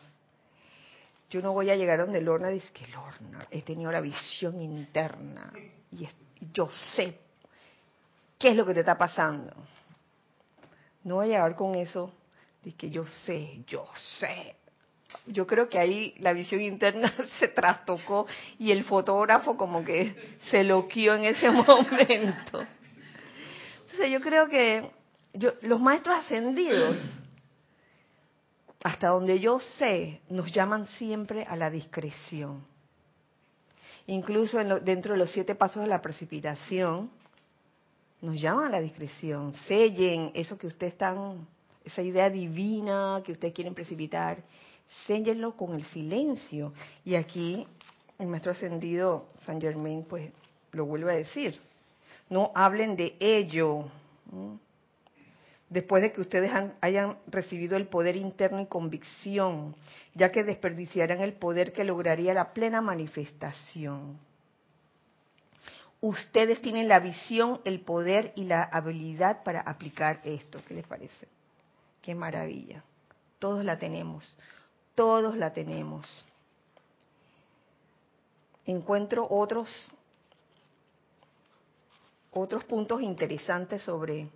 Yo no voy a llegar donde Lorna dice que Lorna, he tenido la visión interna y yo sé qué es lo que te está pasando. No voy a llegar con eso de que yo sé, yo sé. Yo creo que ahí la visión interna se trastocó y el fotógrafo como que se loquió en ese momento. Entonces yo creo que yo, los maestros ascendidos hasta donde yo sé, nos llaman siempre a la discreción. Incluso dentro de los siete pasos de la precipitación, nos llaman a la discreción. Sellen eso que ustedes están, esa idea divina que ustedes quieren precipitar, séllenlo con el silencio. Y aquí el maestro ascendido San Germain, pues, lo vuelve a decir. No hablen de ello después de que ustedes hayan recibido el poder interno y convicción, ya que desperdiciarán el poder que lograría la plena manifestación. Ustedes tienen la visión, el poder y la habilidad para aplicar esto. ¿Qué les parece? Qué maravilla. Todos la tenemos. Todos la tenemos. Encuentro otros otros puntos interesantes sobre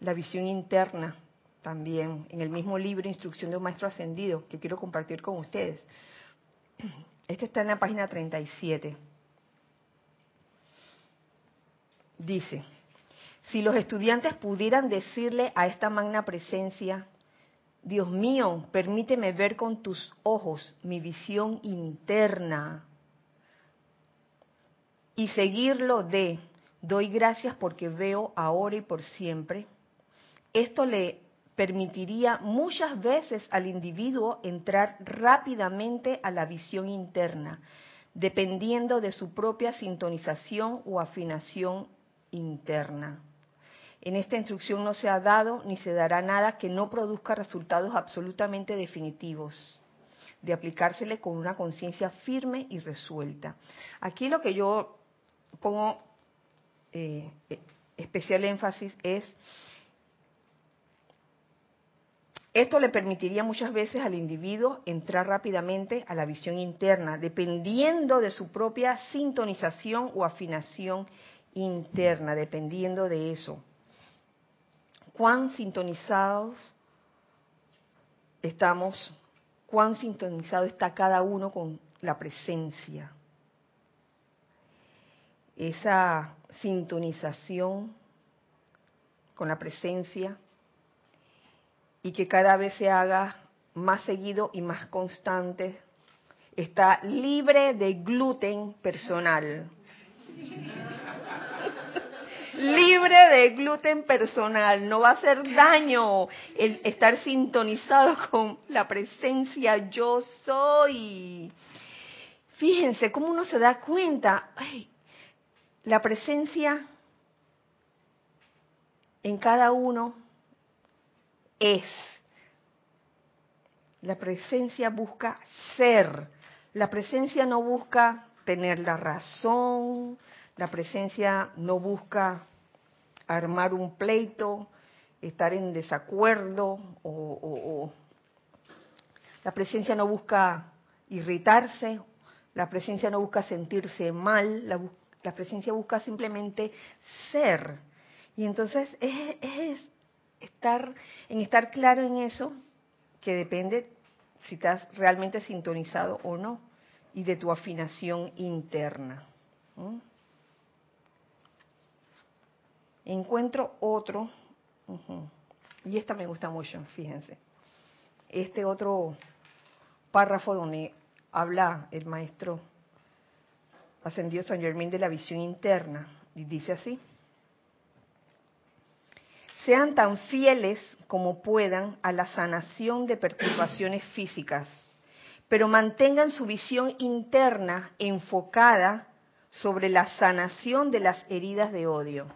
la visión interna también, en el mismo libro Instrucción de un Maestro Ascendido, que quiero compartir con ustedes. Este está en la página 37. Dice, si los estudiantes pudieran decirle a esta magna presencia, Dios mío, permíteme ver con tus ojos mi visión interna y seguirlo de, doy gracias porque veo ahora y por siempre, esto le permitiría muchas veces al individuo entrar rápidamente a la visión interna, dependiendo de su propia sintonización o afinación interna. En esta instrucción no se ha dado ni se dará nada que no produzca resultados absolutamente definitivos, de aplicársele con una conciencia firme y resuelta. Aquí lo que yo pongo eh, especial énfasis es Esto le permitiría muchas veces al individuo entrar rápidamente a la visión interna, dependiendo de su propia sintonización o afinación interna, dependiendo de eso. ¿Cuán sintonizados estamos? ¿Cuán sintonizado está cada uno con la presencia? Esa sintonización con la presencia y que cada vez se haga más seguido y más constante. Está libre de gluten personal. Libre de gluten personal, no va a hacer daño el estar sintonizado con la presencia yo soy. Fíjense cómo uno se da cuenta, ay, la presencia en cada uno es. La presencia busca ser. La presencia no busca tener la razón. La presencia no busca armar un pleito, estar en desacuerdo o, la presencia no busca irritarse, la presencia no busca sentirse mal, la, presencia busca simplemente ser. Y entonces es, es, estar en estar claro en eso que depende si estás realmente sintonizado o no y de tu afinación interna. Encuentro otro, y esta me gusta mucho, fíjense, este otro párrafo donde habla el maestro ascendido San Germán de la visión interna, y dice así, sean tan fieles como puedan a la sanación de perturbaciones físicas, pero mantengan su visión interna enfocada sobre la sanación de las heridas de odio.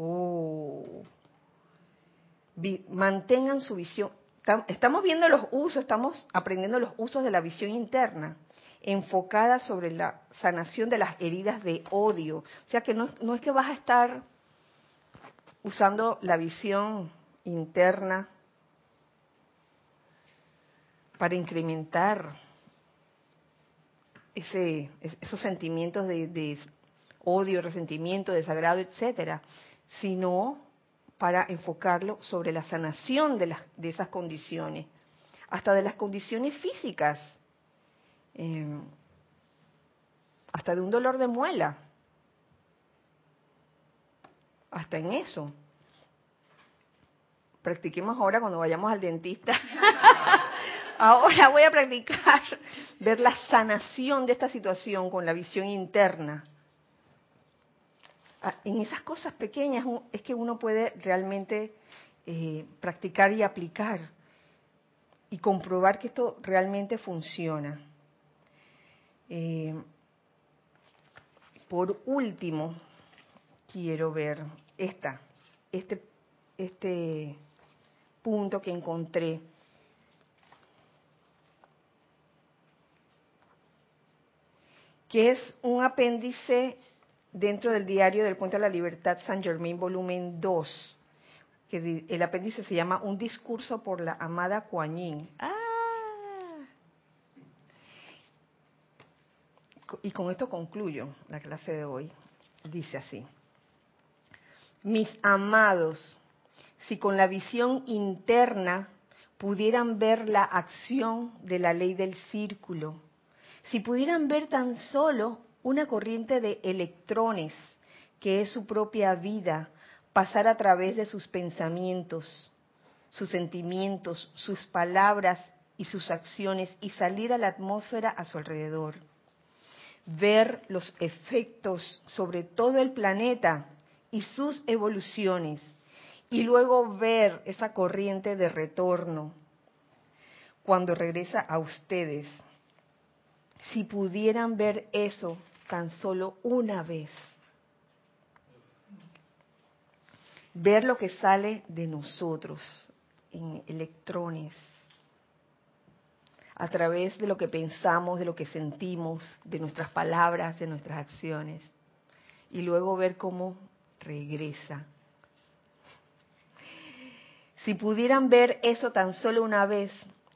Oh. Mantengan su visión. Estamos viendo los usos, estamos aprendiendo los usos de la visión interna, enfocada sobre la sanación de las heridas de odio. O sea que no, no es que vas a estar usando la visión interna para incrementar ese, esos sentimientos de, odio, resentimiento, desagrado, etcétera, sino para enfocarlo sobre la sanación de, las, de esas condiciones, hasta de las condiciones físicas, eh, hasta de un dolor de muela, hasta en eso. Practiquemos ahora cuando vayamos al dentista. ahora voy a practicar ver la sanación de esta situación con la visión interna. Ah, en esas cosas pequeñas es que uno puede realmente eh, practicar y aplicar y comprobar que esto realmente funciona. Eh, por último, quiero ver esta, este, este punto que encontré. que es un apéndice dentro del diario del Puente de la Libertad San Germain, volumen 2, que el apéndice se llama Un discurso por la amada Kuan Yin. ¡Ah! Y con esto concluyo la clase de hoy. Dice así mis amados, si con la visión interna pudieran ver la acción de la ley del círculo, si pudieran ver tan solo una corriente de electrones que es su propia vida pasar a través de sus pensamientos, sus sentimientos, sus palabras y sus acciones y salir a la atmósfera a su alrededor. Ver los efectos sobre todo el planeta y sus evoluciones y luego ver esa corriente de retorno cuando regresa a ustedes. Si pudieran ver eso tan solo una vez, ver lo que sale de nosotros en electrones, a través de lo que pensamos, de lo que sentimos, de nuestras palabras, de nuestras acciones, y luego ver cómo regresa. Si pudieran ver eso tan solo una vez,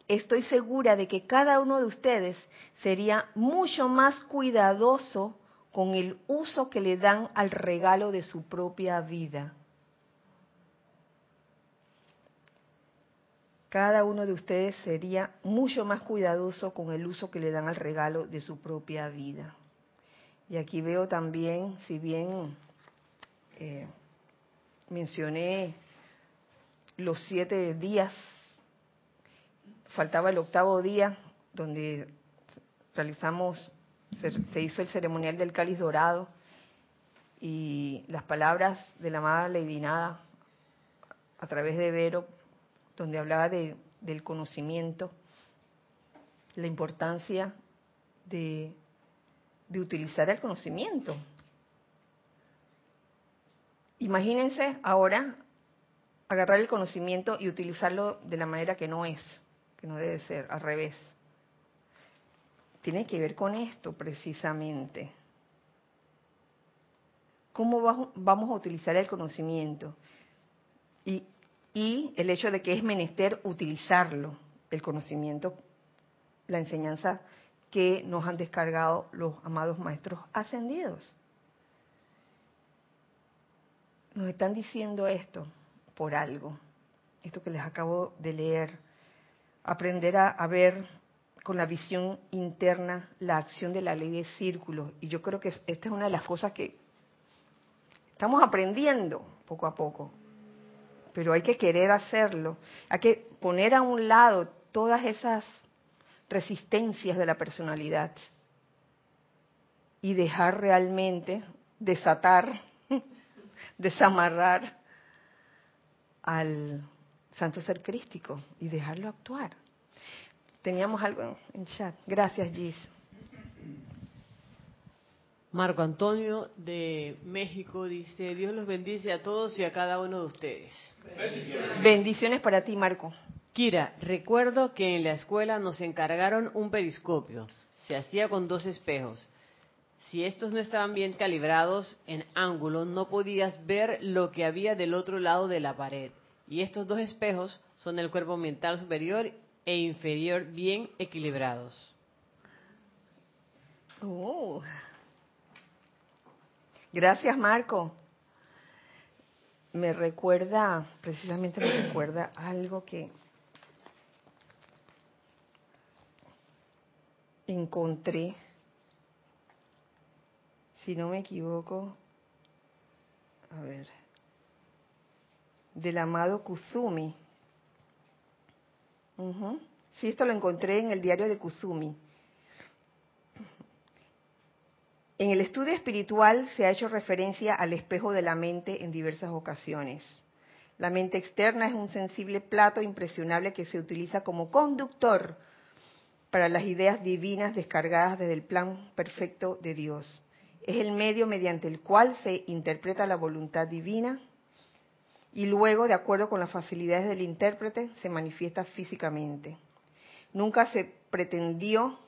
estoy segura de que cada uno de ustedes sería mucho más cuidadoso con el uso que le dan al regalo de su propia vida. Cada uno de ustedes sería mucho más cuidadoso con el uso que le dan al regalo de su propia vida. Y aquí veo también, si bien eh, mencioné los siete días, faltaba el octavo día donde realizamos, se, hizo el ceremonial del cáliz dorado y las palabras de la amada Lady Nada a través de Vero, donde hablaba de, del conocimiento, la importancia de utilizar el conocimiento. Imagínense ahora agarrar el conocimiento y utilizarlo de la manera que no es, que no debe ser, al revés. Tiene que ver con esto precisamente. ¿Cómo vamos a utilizar el conocimiento? Y, y el hecho de que es menester utilizarlo, el conocimiento, la enseñanza que nos han descargado los amados maestros ascendidos. Nos están diciendo esto por algo, esto que les acabo de leer, aprender a, ver con la visión interna la acción de la ley de círculo. Y yo creo que esta es una de las cosas que estamos aprendiendo poco a poco, pero hay que querer hacerlo, hay que poner a un lado todas esas resistencias de la personalidad y dejar realmente desatar, desamarrar al santo ser crístico y dejarlo actuar. Teníamos algo en chat. Gracias, Gis. Marco Antonio de México dice, Dios los bendice a todos y a cada uno de ustedes. Bendiciones para ti, Marco. Kira, recuerdo que en la escuela nos encargaron un periscopio. Se hacía con dos espejos. Si estos no estaban bien calibrados en ángulo, no podías ver lo que había del otro lado de la pared. Y estos dos espejos son el cuerpo mental superior e inferior bien equilibrados. Oh. Gracias, Marco. Me recuerda, precisamente me recuerda algo que encontré, si no me equivoco, a ver, del amado Kuzumi. Sí, esto lo encontré en el diario de Kuzumi. En el estudio espiritual se ha hecho referencia al espejo de la mente en diversas ocasiones. La mente externa es un sensible plato impresionable que se utiliza como conductor para las ideas divinas descargadas desde el plan perfecto de Dios. Es el medio mediante el cual se interpreta la voluntad divina y luego, de acuerdo con las facilidades del intérprete, se manifiesta físicamente. Nunca se pretendió,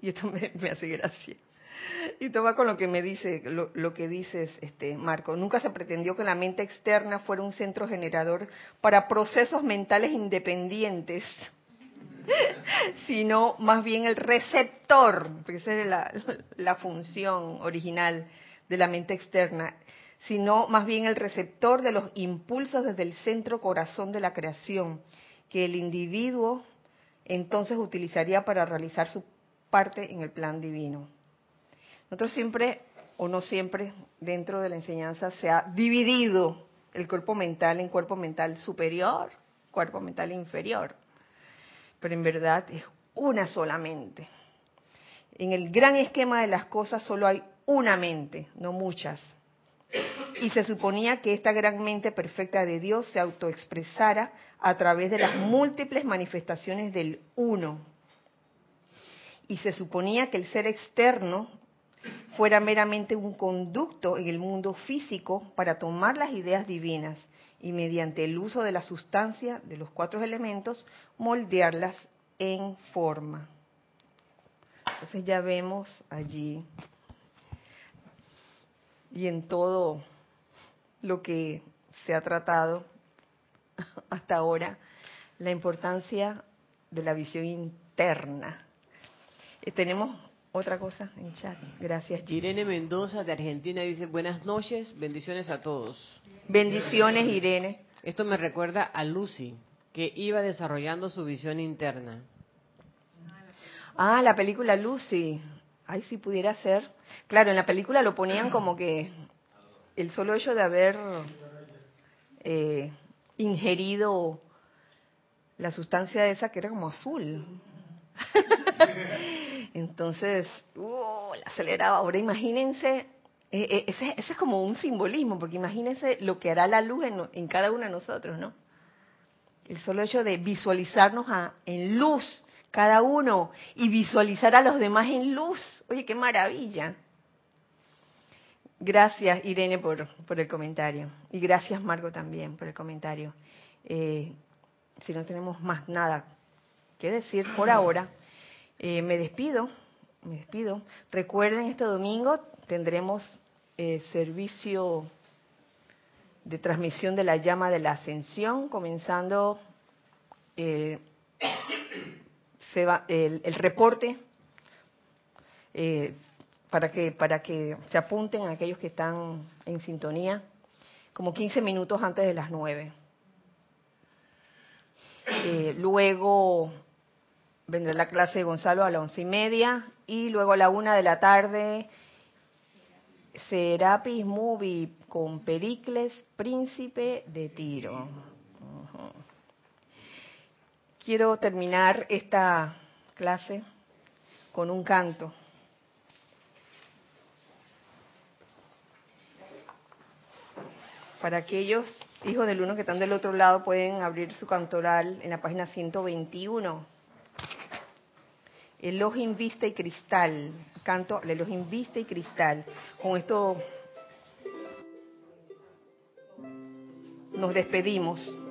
y esto me, hace gracia, y toma con lo que me dice, lo, que dices, este, Marco. Nunca se pretendió que la mente externa fuera un centro generador para procesos mentales independientes, sino más bien el receptor, porque esa es la, la función original de la mente externa, sino más bien el receptor de los impulsos desde el centro corazón de la creación, que el individuo entonces utilizaría para realizar su parte en el plan divino. Nosotros siempre, o no siempre, dentro de la enseñanza se ha dividido el cuerpo mental en cuerpo mental superior, cuerpo mental inferior, pero en verdad es una solamente. En el gran esquema de las cosas solo hay una mente, no muchas y se suponía que esta gran mente perfecta de Dios se autoexpresara a través de las múltiples manifestaciones del uno. Y se suponía que el ser externo fuera meramente un conducto en el mundo físico para tomar las ideas divinas y mediante el uso de la sustancia de los cuatro elementos moldearlas en forma. Entonces ya vemos allí y en todo lo que se ha tratado hasta ahora, la importancia de la visión interna. Eh, tenemos otra cosa en chat. Gracias. Irene Mendoza de Argentina dice buenas noches, bendiciones a todos. Bendiciones, Irene. Esto me recuerda a Lucy, que iba desarrollando su visión interna. Ah, la película Lucy. Ay, si pudiera ser. Claro, en la película lo ponían como que el solo hecho de haber eh, ingerido la sustancia esa que era como azul. Entonces, uh, la aceleraba. Ahora imagínense Eh, eh, ese, ese es como un simbolismo, porque imagínense lo que hará la luz en, en cada uno de nosotros, ¿no? El solo hecho de visualizarnos a, en luz, cada uno, y visualizar a los demás en luz. Oye, qué maravilla. Gracias, Irene, por, por el comentario. Y gracias, Marco, también por el comentario. Eh, si no tenemos más nada que decir por ahora, eh, me despido. Me despido. Recuerden, este domingo tendremos eh, servicio de transmisión de la llama de la ascensión, comenzando eh, se va, el, reporte eh, para que para que se apunten aquellos que están en sintonía, como 15 minutos antes de las 9. Eh, luego vendrá la clase de Gonzalo a las once y media y luego a la una de la tarde Serapis Movie con Pericles, príncipe de Tiro. Quiero terminar esta clase con un canto. Para aquellos hijos del uno que están del otro lado pueden abrir su cantoral en la página 121. Elohim Vista y Cristal, canto el Elohim Vista y Cristal. Con esto nos despedimos.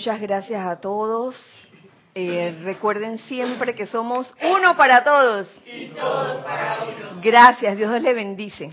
Muchas gracias a todos. Eh, recuerden siempre que somos uno para todos. Y todos para uno. Gracias, Dios les bendice.